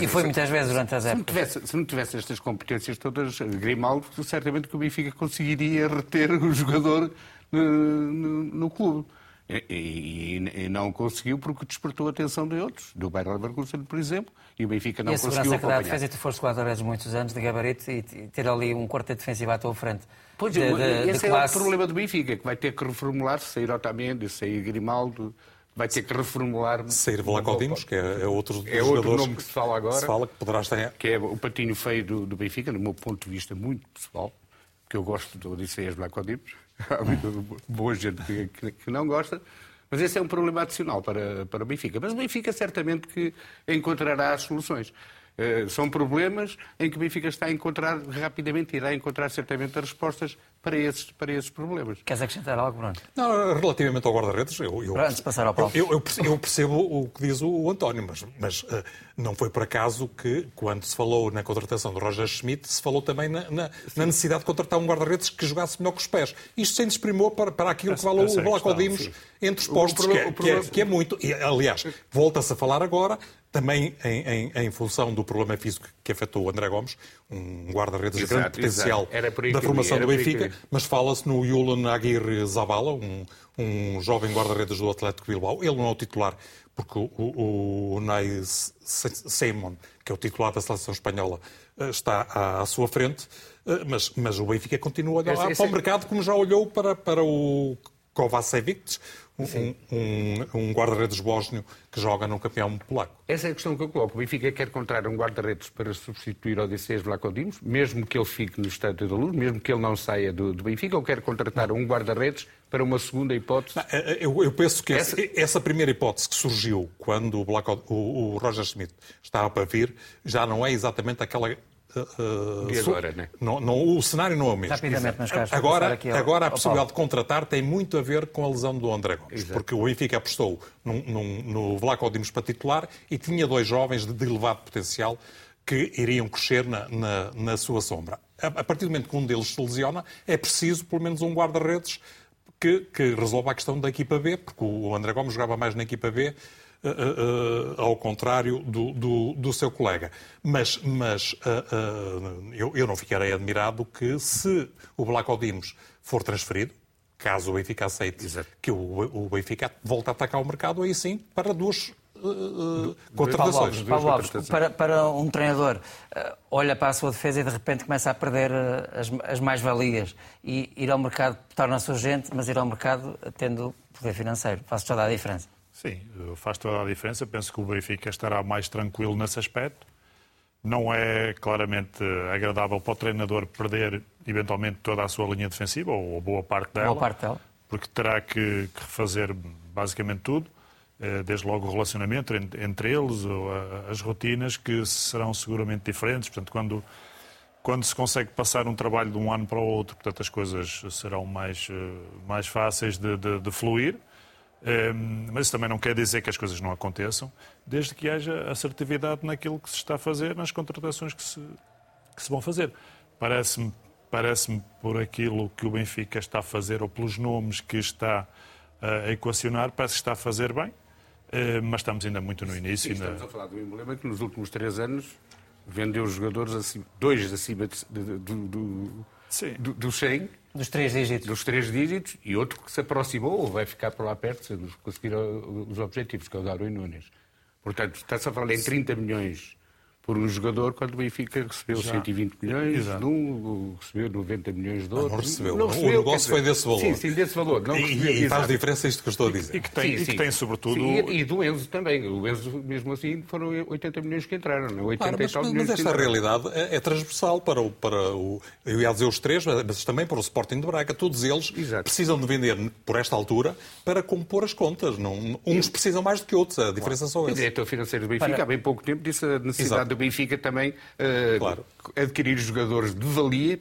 E foi muitas vezes durante as épocas. Se não, tivesse, se não tivesse estas competências todas, Grimaldo, certamente que o Benfica conseguiria reter o jogador no, no, no clube. E, e, e, não conseguiu porque despertou a atenção de outros, do Bayer Leverkusen, por exemplo, e o Benfica não e a conseguiu acompanhar. que dá defesa, tu foste guarda-redes muitos anos de gabarito e, ter ali um quarteto defensivo à tua frente. Pois, de, de, esse de é classe... o problema do Benfica, que vai ter que reformular, sair Otamendi, sair Grimaldo, vai ter que reformular. Sair Vlaco Dimos, que é, é outro é outro nome que se fala agora. Se fala que poderá estar. Que é o patinho feio do, do Benfica, do meu ponto de vista muito pessoal, porque eu gosto do Odisseias Vlaco Dimos. Há muita boa gente que, que, que, não gosta. Mas esse é um problema adicional para, para o Benfica. Mas o Benfica certamente que encontrará as soluções. Uh, são problemas em que o Benfica está a encontrar rapidamente, irá encontrar certamente as respostas para esses, para esses problemas. Queres acrescentar algo, Bruno? Não, relativamente ao guarda-redes, eu, eu, Antes de passar ao eu, eu, eu, percebo o que diz o, António, mas, mas uh, não foi por acaso que, quando se falou na contratação do Roger Schmidt, se falou também na, na, na necessidade de contratar um guarda-redes que jogasse melhor com os pés. Isto se desprimou para, para aquilo que falou o Bloco Dimos entre os postos, que, é, que, é, que é muito. E, aliás, volta-se a falar agora também em, em, em, função do problema físico que afetou o André Gomes, um guarda-redes de grande potencial da formação do Benfica, mas fala-se no Yulan Aguirre Zabala, um, um jovem guarda-redes do Atlético Bilbao. Ele não é o titular, porque o, o, o Ney Simon, que é o titular da seleção espanhola, eh, está à, à sua frente, eh, mas, mas o Benfica continua a olhar para o mercado como já olhou para, para o Kovacevic, um, um, um guarda-redes bósnio que joga no campeão polaco. Essa é a questão que eu coloco. O Benfica quer encontrar um guarda-redes para substituir o Odisseias Vlacodimos, mesmo que ele fique no Estádio da Luz, mesmo que ele não saia do, do Benfica, ou quer contratar um guarda-redes para uma segunda hipótese? Não, eh, eh, eu, eu, penso que essa... essa... primeira hipótese que surgiu quando o, Black, o, o Roger Schmidt estava para vir já não é exatamente aquela Uh, e agora, né? não, não, o cenário não é o mesmo. Rapidamente, mas Carlos, agora, ao, agora a possibilidade de contratar tem muito a ver com a lesão do André Gomes, Exato. porque o Benfica apostou num, num, no Vlaco Dimos para titular e tinha dois jovens de, de elevado potencial que iriam crescer na, na, na sua sombra. A, a, partir do momento que um deles se lesiona, é preciso pelo menos um guarda-redes que, que resolva a questão da equipa B, porque o André Gomes jogava mais na equipa B, ao contrário do, do, do, seu colega. Mas, mas uh, eu, eu, não ficarei admirado que, se o Black Dimos for transferido, caso o Benfica aceite Exato. que o, o Benfica volte a atacar o mercado, aí sim, para duas uh, contratações. Paulo Alves, para, para um treinador, uh, olha para a sua defesa e de repente começa a perder as, as mais-valias. E ir ao mercado torna-se urgente, mas ir ao mercado tendo poder financeiro. Faz toda a diferença. Sim, faz toda a diferença. Penso que o Benfica estará mais tranquilo nesse aspecto. Não é claramente agradável para o treinador perder eventualmente toda a sua linha defensiva, ou boa parte dela. Boa parte dela. Porque terá que, que refazer basicamente tudo. Eh, desde logo o relacionamento entre eles, as rotinas, que serão seguramente diferentes. Portanto, quando, quando se consegue passar um trabalho de um ano para o outro, portanto, as coisas serão mais, eh, mais fáceis de, de, de fluir. Eh, mas isso também não quer dizer que as coisas não aconteçam, desde que haja assertividade naquilo que se está a fazer, nas contratações que se, que se vão fazer. Parece-me, parece-me por aquilo que o Benfica está a fazer, ou pelos nomes que está a equacionar, parece que está a fazer bem. Eh, mas estamos ainda muito no início. Sim, estamos a falar do emblema que nos últimos três anos vendeu jogadores, acima, dois acima de, de, de, do, do, do 100. Dos três dígitos. Dos três dígitos e outro que se aproximou ou vai ficar por lá perto se conseguir os objetivos, que é o Darwin Nunes. Portanto, está-se a falar em 30 milhões por um jogador quando o Benfica recebeu Já. 120 milhões Exato. de um, recebeu 90 milhões de outro. Não, recebeu. Não recebeu. O negócio foi desse valor. Sim, sim, desse valor. Não e, e faz diferença isto que eu estou a dizer. E, que tem, sim, e que tem sobretudo... Sim, e, do Enzo também. O Enzo, mesmo assim, foram 80 milhões que entraram. Não? 80 claro, mas, mas, mas esta realidade é, é, transversal para o, para o... Eu ia dizer os três, mas também para o Sporting de Braga. Todos eles Exato. precisam de vender por esta altura para compor as contas. Não, uns precisam mais do que outros. A diferença claro. são esses. O diretor financeiro do Benfica, para... há bem pouco tempo, disse a necessidade Exato. Do Benfica também uh, claro. adquirir jogadores de valia,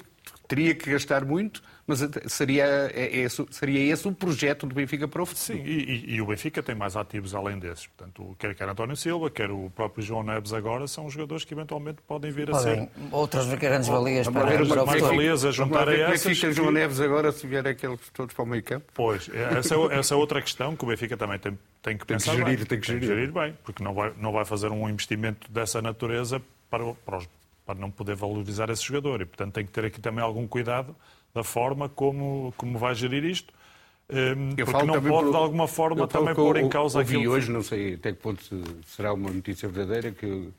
teria que gastar muito, mas seria, é, é, seria esse o projeto do Benfica para o futuro. Sim, e, e, o Benfica tem mais ativos além desses. Portanto, quer, quer António Silva, quer o próprio João Neves agora, são jogadores que eventualmente podem vir a podem, ser... Outras grandes valias para, para, para, mais valias a juntar a essas. Como é que João Neves agora se vier aqueles todos para o meio campo? Pois, essa é, essa é outra questão que o Benfica também tem, tem que pensar tem que gerir, bem. Tem que gerir. Tem que gerir bem, porque não vai, não vai fazer um investimento dessa natureza para, para, os, para não poder valorizar esse jogador. E, portanto, tem que ter aqui também algum cuidado da forma como, como vai gerir isto. Um, porque não pode, por, de alguma forma, também pôr em causa ouvi aquilo hoje, não sei até que ponto será uma notícia verdadeira, que,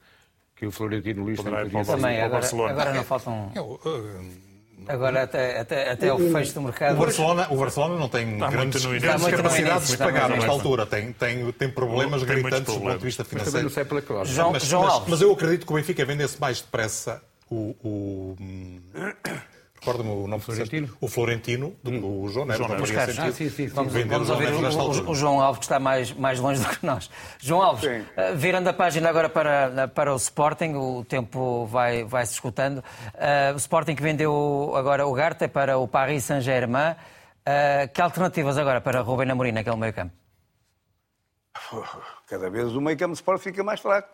que o Florentino Luís também, também agora, agora não faltam... Eu, uh, Agora, até, até, até o, fecho do mercado. O Barcelona, o Barcelona não tem está grandes, grandes capacidades de pagar nesta altura. Tem, tem, tem problemas tem gritantes do ponto de vista financeiro. Mas também não sei pela João, mas, João mas, mas, eu acredito que o Benfica vendesse mais depressa o, o Recorda-me o nome Florentino. O Florentino, do que o João Neves. João Neves. Ah, sim, sim, vamos, vamos ouvir o, o, João Alves, que está mais, mais longe do que nós. João Alves, uh, virando a página agora para, para o Sporting, o tempo vai, vai se escutando. Uh, o Sporting que vendeu agora o Garta para o Paris Saint-Germain. Uh, que alternativas agora para Rubem Amorim naquele meio campo? Cada vez o meio campo do Sporting fica mais fraco.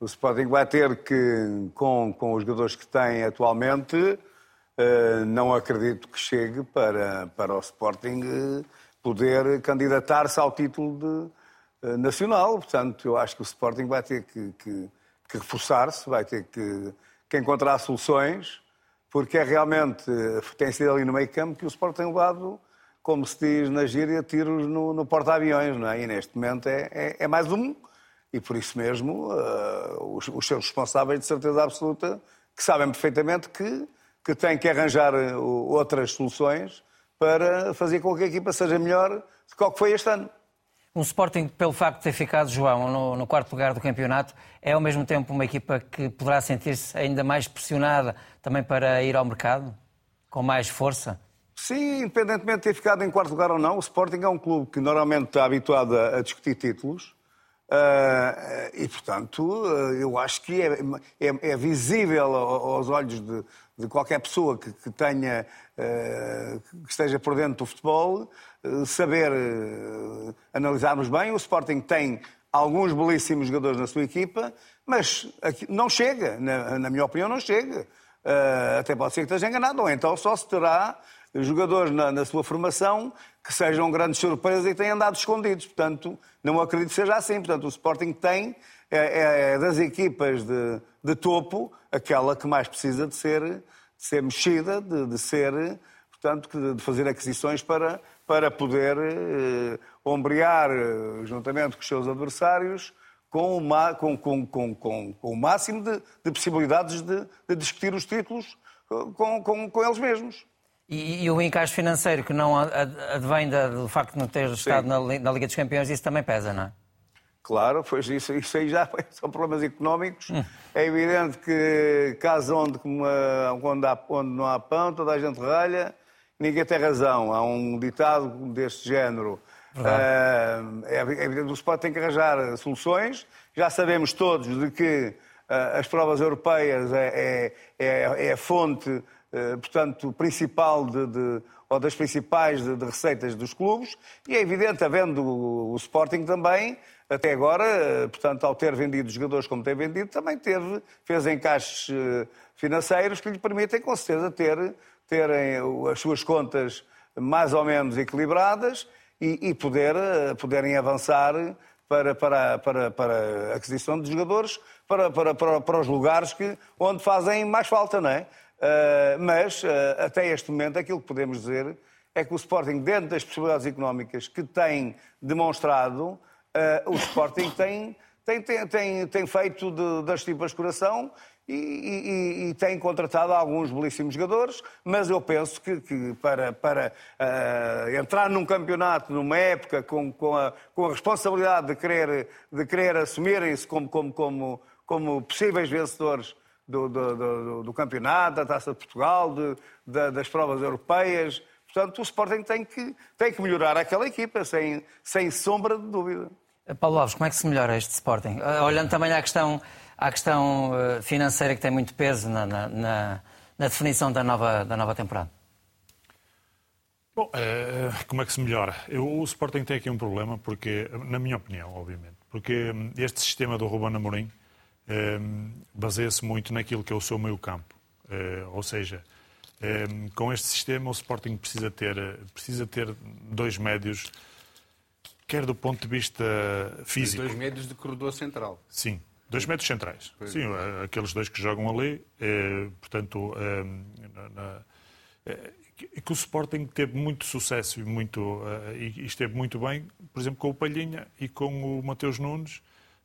O Sporting vai ter que, com, com os jogadores que tem atualmente, eh, não acredito que chegue para, para o Sporting eh, poder candidatar-se ao título de, eh, nacional. Portanto, eu acho que o Sporting vai ter que, que, que reforçar-se, vai ter que, que, encontrar soluções, porque é realmente, tem sido ali no meio campo que o Sporting tem levado, como se diz na gíria, tiros no, no porta-aviões, não é? E neste momento é, é, é, mais um, e por isso mesmo uh, os, os seus responsáveis, de certeza absoluta, que sabem perfeitamente que que tem que arranjar eh, outras soluções para fazer com que a equipa seja melhor do que o que foi este ano. Um Sporting, pelo facto de ter ficado, João, no, no, quarto lugar do campeonato, é ao mesmo tempo uma equipa que poderá sentir-se ainda mais pressionada também para ir ao mercado? Com mais força? Sim, independentemente de ter ficado em quarto lugar ou não, o Sporting é um clube que normalmente está habituado a, discutir títulos uh, e, portanto, uh, eu acho que é, é, é visível aos olhos de, de qualquer pessoa que, que tenha, uh, que esteja por dentro do futebol, uh, saber uh, analisarmos bem. O Sporting tem alguns belíssimos jogadores na sua equipa, mas não chega, na, na minha opinião, não chega. Uh, até pode ser que esteja enganado, ou então só se terá jogadores na, na, sua formação que sejam grandes surpresas e tenham andado escondidos. Portanto, não acredito que seja assim. Portanto, o Sporting tem, é, é das equipas de, de, topo, aquela que mais precisa de ser, de ser mexida, de, de ser, portanto, de fazer aquisições para, para poder eh, ombrear, eh, juntamente com os seus adversários, com o, com, com, com, com, o máximo de, de possibilidades de, de, discutir os títulos com, com, com eles mesmos. E, e, o encaixe financeiro que não advém do facto de não ter estado na, na, Liga dos Campeões, isso também pesa, não é? Claro, pois isso, isso aí já são problemas económicos. Hum. É evidente que caso onde, onde, há, onde não há pão, toda a gente ralha, ninguém tem razão. Há um ditado deste género. Uh, é evidente que o Sport tem que arranjar soluções. Já sabemos todos de que uh, as provas europeias é, é, é, é a fonte eh, portanto, principal de, de, ou das principais de, de, receitas dos clubes, e é evidente, havendo o, o, Sporting também, até agora, eh, portanto, ao ter vendido jogadores como tem vendido, também teve, fez encaixes eh, financeiros que lhe permitem, com certeza, ter, terem as suas contas mais ou menos equilibradas e, e poder, poderem avançar para, para, para, para a aquisição de jogadores para, para, para, para os lugares que, onde fazem mais falta, não é? Uh, mas, uh, até este momento, aquilo que podemos dizer é que o Sporting, dentro das possibilidades económicas que tem demonstrado, o Sporting tem, tem, tem, tem, tem feito de, das tripas coração e, e, e, tem contratado alguns belíssimos jogadores, mas eu penso que, que para, para uh, entrar num campeonato, numa época, com, com, a, com a responsabilidade de querer, de querer assumirem-se como, como, como, como possíveis vencedores do, do, do, do campeonato, da Taça de Portugal, de, das provas europeias. Portanto, o Sporting tem que, tem que melhorar aquela equipa, sem, sem sombra de dúvida. Paulo Alves, como é que se melhora este Sporting? Eh, olhando também à questão, à questão eh, financeira que tem muito peso na, na, na, na definição da nova, da nova temporada. Bom, como é que se melhora? Eu, o Sporting tem aqui um problema, porque, na minha opinião, obviamente, porque hum, este sistema do Ruben Amorim Ehm, baseia-se muito naquilo que é o seu meio campo. Eh, ou seja, ehm, com este sistema o Sporting precisa ter, precisa ter dois médios, quer do ponto de vista físico... Dois médios de corredor central. Sim, dois médios centrais. Pois. Sim, aqueles dois que jogam ali, eh, portanto... Ehm, na, eh, que o Sporting teve muito sucesso e, muito, e esteve muito bem, por exemplo, com o Palhinha e com o Mateus Nunes,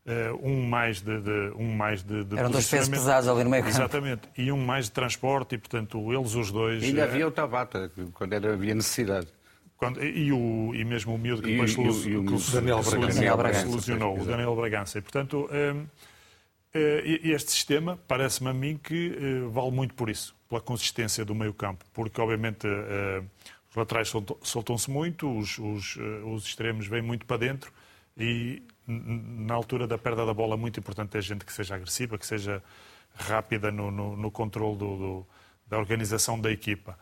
Uh, um mais de, de, um mais de, de Eram dois pesos pesados ali no meio campo. Exatamente. E um mais de transporte e, portanto, eles os dois... E ainda uh, havia o Tabata, quando era, havia necessidade. Quando, e, o, e mesmo o miúdo que depois e, e, e o, Daniel Bragança. Daniel Bragança. Solucionou, o Daniel Bragança. E, portanto, um, eh, este sistema parece-me a mim que vale muito por isso, pela consistência do meio campo, porque, obviamente, os laterais soltam-se muito, os, os, os extremos vêm muito para dentro e na altura da perda da bola, muito importante ter gente que seja agressiva, que seja rápida no, no, no controle do, do, da organização da equipa.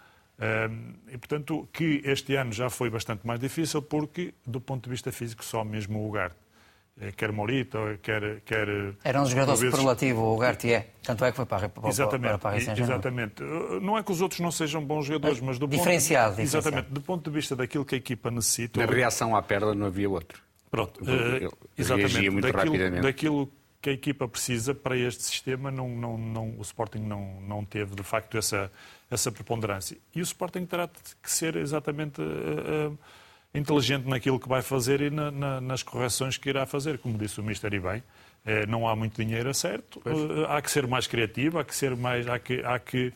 E, portanto, que este ano já foi bastante mais difícil, porque, do ponto de vista físico, só mesmo o Ugarte, eh, quer Morito, quer... quer Era um jogador vezes... superlativo, o Ugarte é. Tanto é que foi para, para, exatamente, para, para Exatamente. Não é que os outros não sejam bons jogadores, mas do diferenciado, ponto... Diferenciado. Exatamente. Do ponto de vista daquilo que a equipa necessita... Na reação à perda não havia outro. Pronto, uh, exatamente. Muito daquilo, daquilo que a equipa precisa para este sistema, não, não, não, o Sporting não, não teve, de facto, essa, essa preponderância. E o Sporting terá que ser exatamente uh, uh, inteligente naquilo que vai fazer e na, na, nas correções que irá fazer. Como disse o Mister e bem, não há muito dinheiro a certo, há que ser mais criativo, há que ser mais... Há que, há que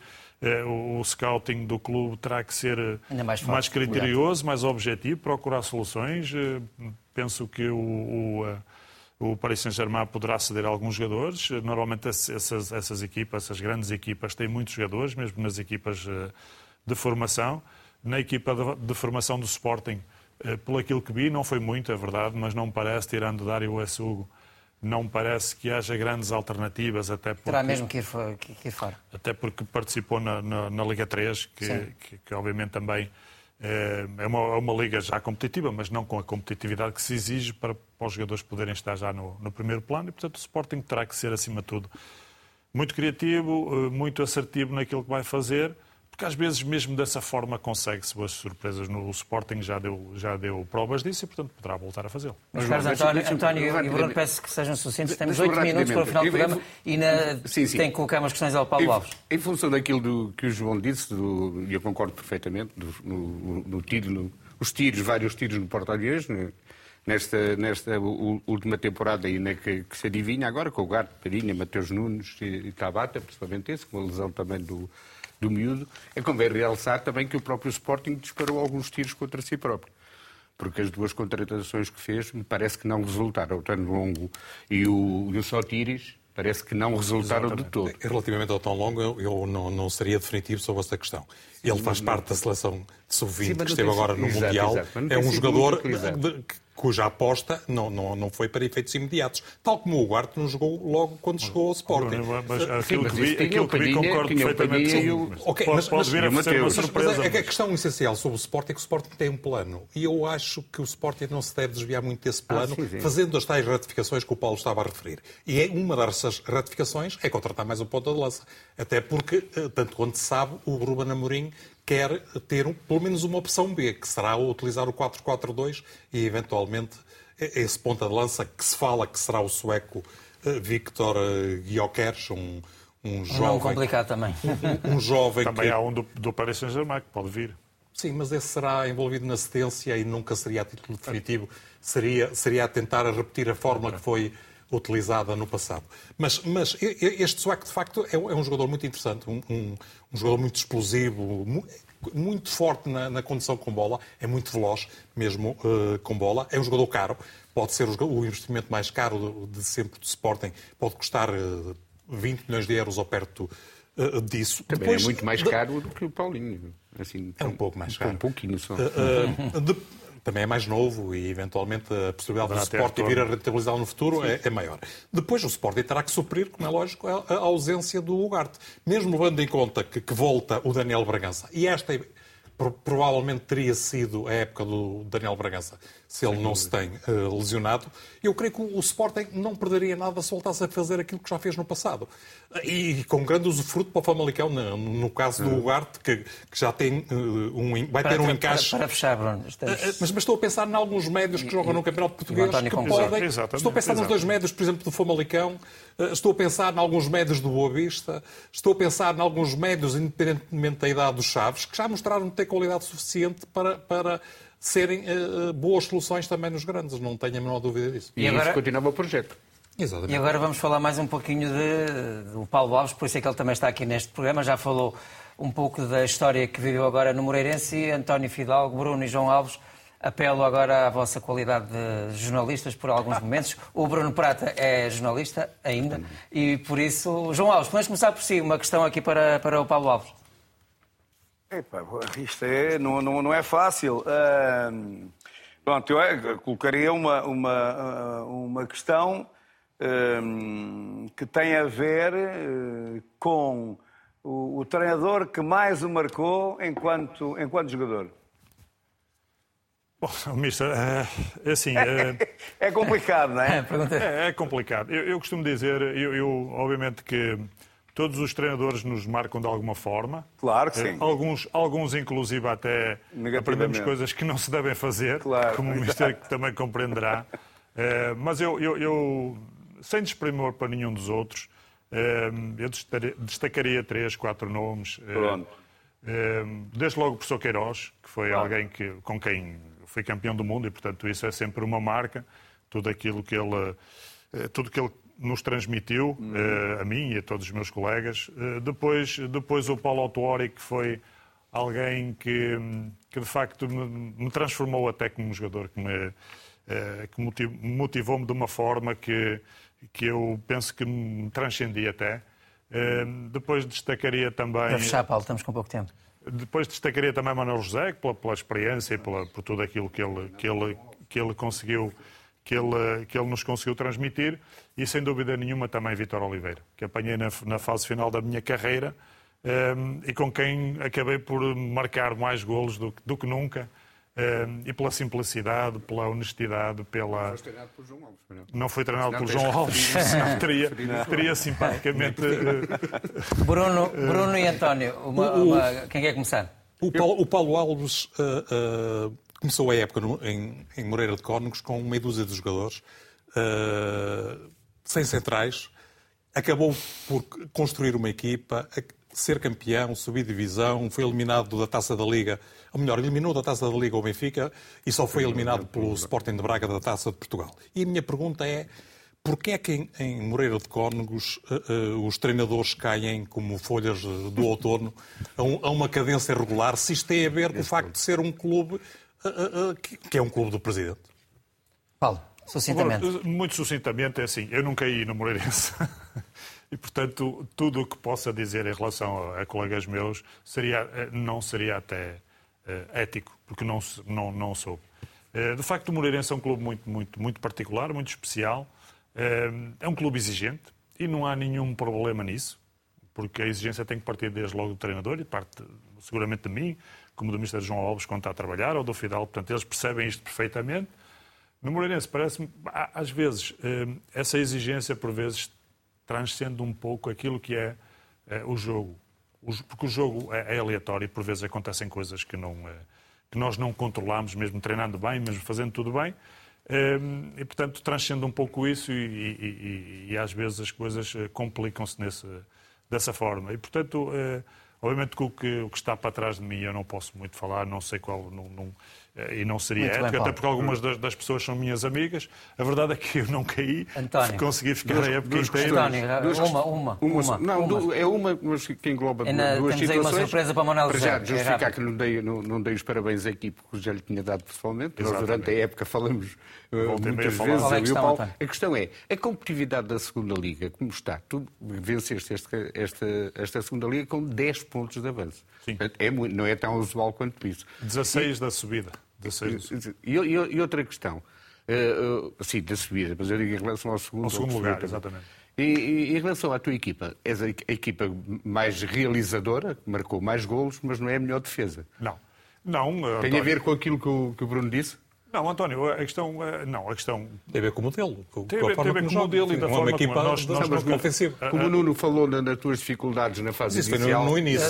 o scouting do clube terá que ser mais, mais criterioso, mais objetivo, procurar soluções, penso que o, o, eh, o Paris Saint-Germain poderá ceder alguns jogadores. Normalmente essas, essas equipas, essas grandes equipas, têm muitos jogadores, mesmo nas equipas eh, de formação. Na equipa de, de formação do Sporting, eh, pelo aquilo que vi, não foi muito, é verdade, mas não me parece, tirando Dário Hugo, não parece que haja grandes alternativas, até porque... Terá mesmo que ir, que ir fora. Até porque participou na, na, na Liga 3, que, que, que, obviamente também É uma, é uma liga já competitiva, mas não com a competitividade que se exige para, para os jogadores poderem estar já no, no primeiro plano. E, portanto, o Sporting terá que ser, acima de tudo, muito criativo, muito assertivo naquilo que vai fazer porque às vezes, mesmo dessa forma, consegue-se boas surpresas. No Sporting já deu, já deu provas disso e, portanto, poderá voltar a fazê-lo. Mas, Carlos António, António e Bruno, peço que sejam sucintos. Temos oito minutos para o final do programa e na... sim, sim. tem que colocar umas questões ao Paulo Alves. Em função daquilo do, que o João disse, e eu concordo perfeitamente, do, no, no, tiro, no, os tiros, vários tiros no porta-aviões, né, nesta, nesta última temporada ainda que, que se adivinha agora, com o Gato, Padinha, Mateus Nunes e, e Tabata, principalmente esse, com a lesão também do do miúdo, é convém realçar também que o próprio Sporting disparou alguns tiros contra si próprio. Porque as duas contratações que fez me parece que não resultaram. O Tano Longo e o, e o Sotiris parece que não resultaram Exatamente. de todo. Relativamente ao Tão Longo, eu, eu não, não, seria definitivo sobre esta questão. Ele faz parte da seleção de sub-20 que esteve agora no exato, Mundial. Exato. É um jogador de, cuja aposta não, não, não foi para efeitos imediatos. Tal como o Guarte não jogou logo quando chegou ao Sporting. Mas aquilo que vi, aquilo que vi concordo perfeitamente sim. Okay, mas, pode vir a ser uma surpresa. Mas a questão essencial sobre o Sporting é que o Sporting tem um plano. E eu acho que o Sporting não se deve desviar muito desse ah, plano, ah, sim, sim. fazendo as tais ratificações que o Paulo estava a referir. E é uma dessas ratificações é contratar mais um ponta de lança. Até porque, eh, tanto quanto se sabe, o Ruben Amorim quer ter um, pelo menos uma opção B, que será utilizar o 4-4-2 e, eventualmente, esse ponta de lança que se fala que será o sueco eh, Victor eh, Gyökeres, um, um jovem... Não complicado também. Um, um jovem Também que... há um do, do Paris Saint-Germain que pode vir. Sim, mas esse será envolvido na cedência e nunca seria a título definitivo. Seria, seria a tentar repetir a fórmula que foi utilizada no passado. Mas, mas este sueco, de facto, é, um é jogador muito interessante, um, um, um jogador muito explosivo, muito forte na, na, condição com bola, é muito veloz mesmo uh, com bola, é um jogador caro, pode ser o, o investimento mais caro de, de, sempre do Sporting, pode custar uh, eh, 20 milhões de euros ou perto uh, disso. Também é Depois, é muito mais caro do que o Paulinho. Assim, é um pouco mais caro. Um pouquinho só. De, também é mais novo e, eventualmente, a possibilidade do Sporting vir a rentabilizá-lo no futuro é, é, maior. Depois, o Sporting terá que suprir, como é lógico, a, a ausência do Ugarte. Mesmo levando em conta que, que volta o Daniel Bragança. E esta provavelmente teria sido a época do Daniel Bragança, se ele não se tem uh, lesionado. Eu creio que o Sporting não perderia nada se voltasse a fazer aquilo que já fez no passado. E com grande usufruto para o Famalicão, no, no caso do Ugarte, que, que, já tem uh, um, vai ter um encaixe. Para, para fechar, Bruno. Estamos... Uh, mas, mas, estou a pensar em alguns médios que jogam no Campeonato Português que podem. Exatamente. Estou a pensar nos dois médios, por exemplo, do Famalicão. Estou a pensar em alguns médios do Boa Vista. Estou a pensar em alguns médios, independentemente da idade dos Chaves, que já mostraram ter qualidade suficiente para, para serem uh, boas soluções também nos grandes, não tenho a menor dúvida disso. E, e agora... isso continuava o projeto. Exatamente. E agora vamos falar mais um pouquinho de, do Paulo Alves, por isso é que ele também está aqui neste programa. Já falou um pouco da história que viveu agora no Moreirense. António Fidalgo, Bruno e João Alves, apelo agora à vossa qualidade de jornalistas por alguns momentos. O Bruno Prata é jornalista ainda e por isso, João Alves, podemos começar por si. Uma questão aqui para, para o Paulo Alves. Epa, isto é, não, não, não é fácil. Uh, pronto, eu é, colocaria uma, uma, uma questão uh, que tem a ver uh, com o, o, treinador que mais o marcou enquanto, enquanto jogador. Bom, Mister, é, é assim. É, é complicado, não é? É, é complicado. Eu, eu costumo dizer, eu, eu obviamente que Todos os treinadores nos marcam de alguma forma. Claro que sim. Eh, alguns, alguns inclusive, até aprendemos coisas que não se devem fazer, claro. como o Mister também compreenderá. Eh, mas eu, eu, eu, sem desprimor para nenhum dos outros, eh, eu destacaria três, quatro nomes. Pronto. Desde logo o professor Queiroz, que foi claro. alguém que, com quem foi campeão do mundo e, portanto, isso é sempre uma marca. Tudo aquilo que ele, tudo que ele nos transmitiu, uhum. uh, a mim e a todos os meus colegas. Uh, depois, depois o Paulo Autuori, que foi alguém que, que de facto me, me transformou até como jogador, que me, uh, que motivou-me de uma forma que, que eu penso que me transcendi até. depois destacaria também... Para fechar, Paulo, estamos com pouco tempo. Depois destacaria também Manuel José, pela, pela experiência e pela, por tudo aquilo que ele, que ele, que ele conseguiu que ele, que ele nos conseguiu transmitir e, sem dúvida nenhuma, também Vitor Oliveira, que apanhei na, na fase final da minha carreira um, e com quem acabei por marcar mais golos do, do que nunca. Um, e pela simplicidade, pela honestidade, pela. Não foi treinado por João Alves, não? Não foi treinado não, por João Alves, senão teria, teria simpaticamente. Uh... Bruno, Bruno e António, uma, uma... quem quer começar? O Paulo, o Paulo Alves uh, uh, começou a época no, em, em, Moreira de Cónegos com meia dúzia de jogadores, sem centrais, acabou por construir uma equipa, ser campeão, subir divisão, foi eliminado da Taça da Liga, ou melhor, eliminou da Taça da Liga o Benfica e só foi eliminado pelo Sporting de Braga da Taça de Portugal. E a minha pergunta é, porquê é que em, Moreira de Cónegos uh, uh, os treinadores caem como folhas do outono a, um, uma cadência regular, se isto tem a ver com o facto de ser um clube que, que é um clube do Presidente? Paulo, sucintamente. Agora, muito sucintamente, é assim, eu não caí no Moreirense. E, portanto, tudo o que possa dizer em relação a, a colegas meus seria, eh, não seria até uh, ético, porque não, não, não sou. Uh, de facto, o Moreirense é um clube muito, muito, muito particular, muito especial. Uh, é um clube exigente e não há nenhum problema nisso, porque a exigência tem que partir desde logo do treinador e parte seguramente de mim, como do Ministro João Alves quando está a trabalhar, ou do Fidal. Portanto, eles percebem isto perfeitamente. No Moreirense, parece-me, às vezes, essa exigência, por vezes, transcende um pouco aquilo que é, é o jogo. porque o jogo é, é, aleatório e por vezes acontecem coisas que, não, é, que nós não controlamos, mesmo treinando bem, mesmo fazendo tudo bem. E, portanto, transcende um pouco isso e, e, e, e às vezes as coisas eh, complicam-se dessa forma. E, portanto, eh, obviamente que o, que o que está para trás de mim eu não posso muito falar, não sei qual. Não, não, e não seria Muito ético, bem, até porque algumas das, das, pessoas são minhas amigas. A verdade é que eu não caí, António, consegui ficar duas, a época inteira. António, uma, uma, uma, uma. Não, uma. é uma, mas que engloba Ainda duas temos situações. aí uma surpresa para Manuel Para já, justificar é que não dei, não, não dei os parabéns à equipe que já lhe tinha dado pessoalmente. Nós, durante a época, falamos uh, muitas vezes. Qual é a, questão, Paulo, a questão é, a competitividade da segunda Liga, como está? Tu venceste esta, esta, esta segunda Liga com 10 pontos de avanço. Sim. É, não é tão usual quanto isso. 16 e, da subida. E, e, e, outra questão, uh, uh, sim, da subida, mas eu digo em relação ao segundo, ao segundo lugar, exatamente. E, e, em relação à tua equipa, és a, a equipa mais realizadora, que marcou mais golos, mas não é a melhor defesa. Não. Não, Tem António... a ver com aquilo que o, que o Bruno disse? Não, António, a questão. Não, a questão. Tem a ver com o modelo. Com, tem a ver, com, o modelo e da forma equipa como nós, nós, nós ofensiva. Como o Nuno falou nas tuas dificuldades na fase Isso inicial. no, no início.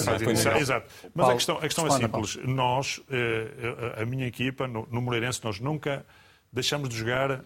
Exato. Mas Paulo, a questão, a questão é simples. Nós, eh, a minha equipa, no, no Moreirense, nós nunca deixamos de jogar eh,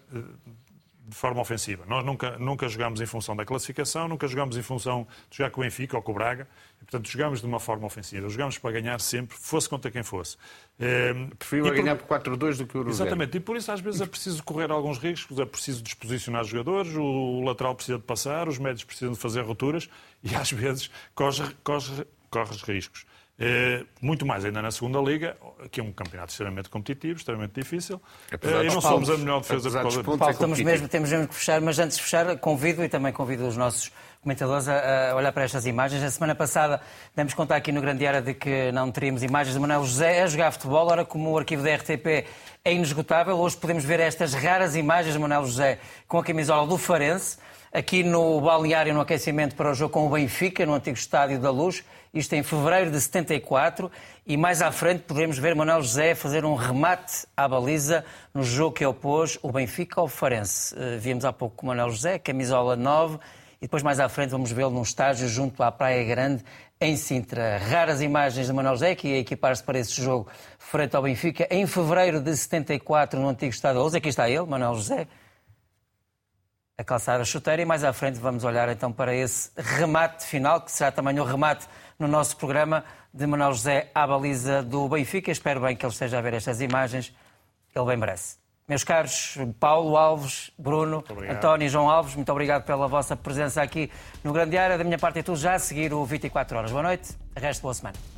de forma ofensiva. Nós nunca, nunca jogámos em função da classificação, nunca jogámos em função de jogar com o Benfica ou com o Braga. E, portanto, jogámos de uma forma ofensiva. Jogámos para ganhar sempre, fosse contra quem fosse. É, Prefiro por... ganhar por 4-2 do que o Exatamente. E por isso, às vezes, é preciso correr alguns riscos, é preciso disposicionar os jogadores, o lateral precisa de passar, os médios precisam de fazer rupturas e, às vezes, corres, corres, corres riscos. É, muito mais ainda na segunda liga, que é um campeonato extremamente competitivo, extremamente difícil. É, e não somos a melhor defesa de causa Paulo, estamos mesmo, temos mesmo que fechar, mas antes de fechar, convido e também convido os nossos comentadores a, olhar para estas imagens. A semana passada demos contar aqui no Grande Área de que não teríamos imagens de Manuel José a jogar futebol. Ora, como o arquivo da RTP é inesgotável, hoje podemos ver estas raras imagens de Manuel José com a camisola do Farense, aqui no balneário no aquecimento para o jogo com o Benfica, no antigo Estádio da Luz isto em fevereiro de 74, e mais à frente podemos ver Manuel José fazer um remate à baliza no jogo que opôs o Benfica ao Farense. Uh, víamos há pouco Manuel José, camisola 9, e depois mais à frente vamos vê-lo num estágio junto à Praia Grande, em Sintra. Raras imagens de Manuel José, que ia equipar-se para esse jogo frente ao Benfica, em fevereiro de 74, no antigo Estádio da Luz. Aqui está ele, Manuel José, a calçar a chuteira, e mais à frente vamos olhar então para esse remate final, que será também o remate no nosso programa de Manuel José à baliza do Benfica. Espero bem que ele esteja a ver estas imagens. Ele bem merece. Meus caros Paulo Alves, Bruno, António e João Alves, muito obrigado pela vossa presença aqui no Grande Área. Da minha parte é tudo já a seguir o 24 Horas. Boa noite, resto boa semana.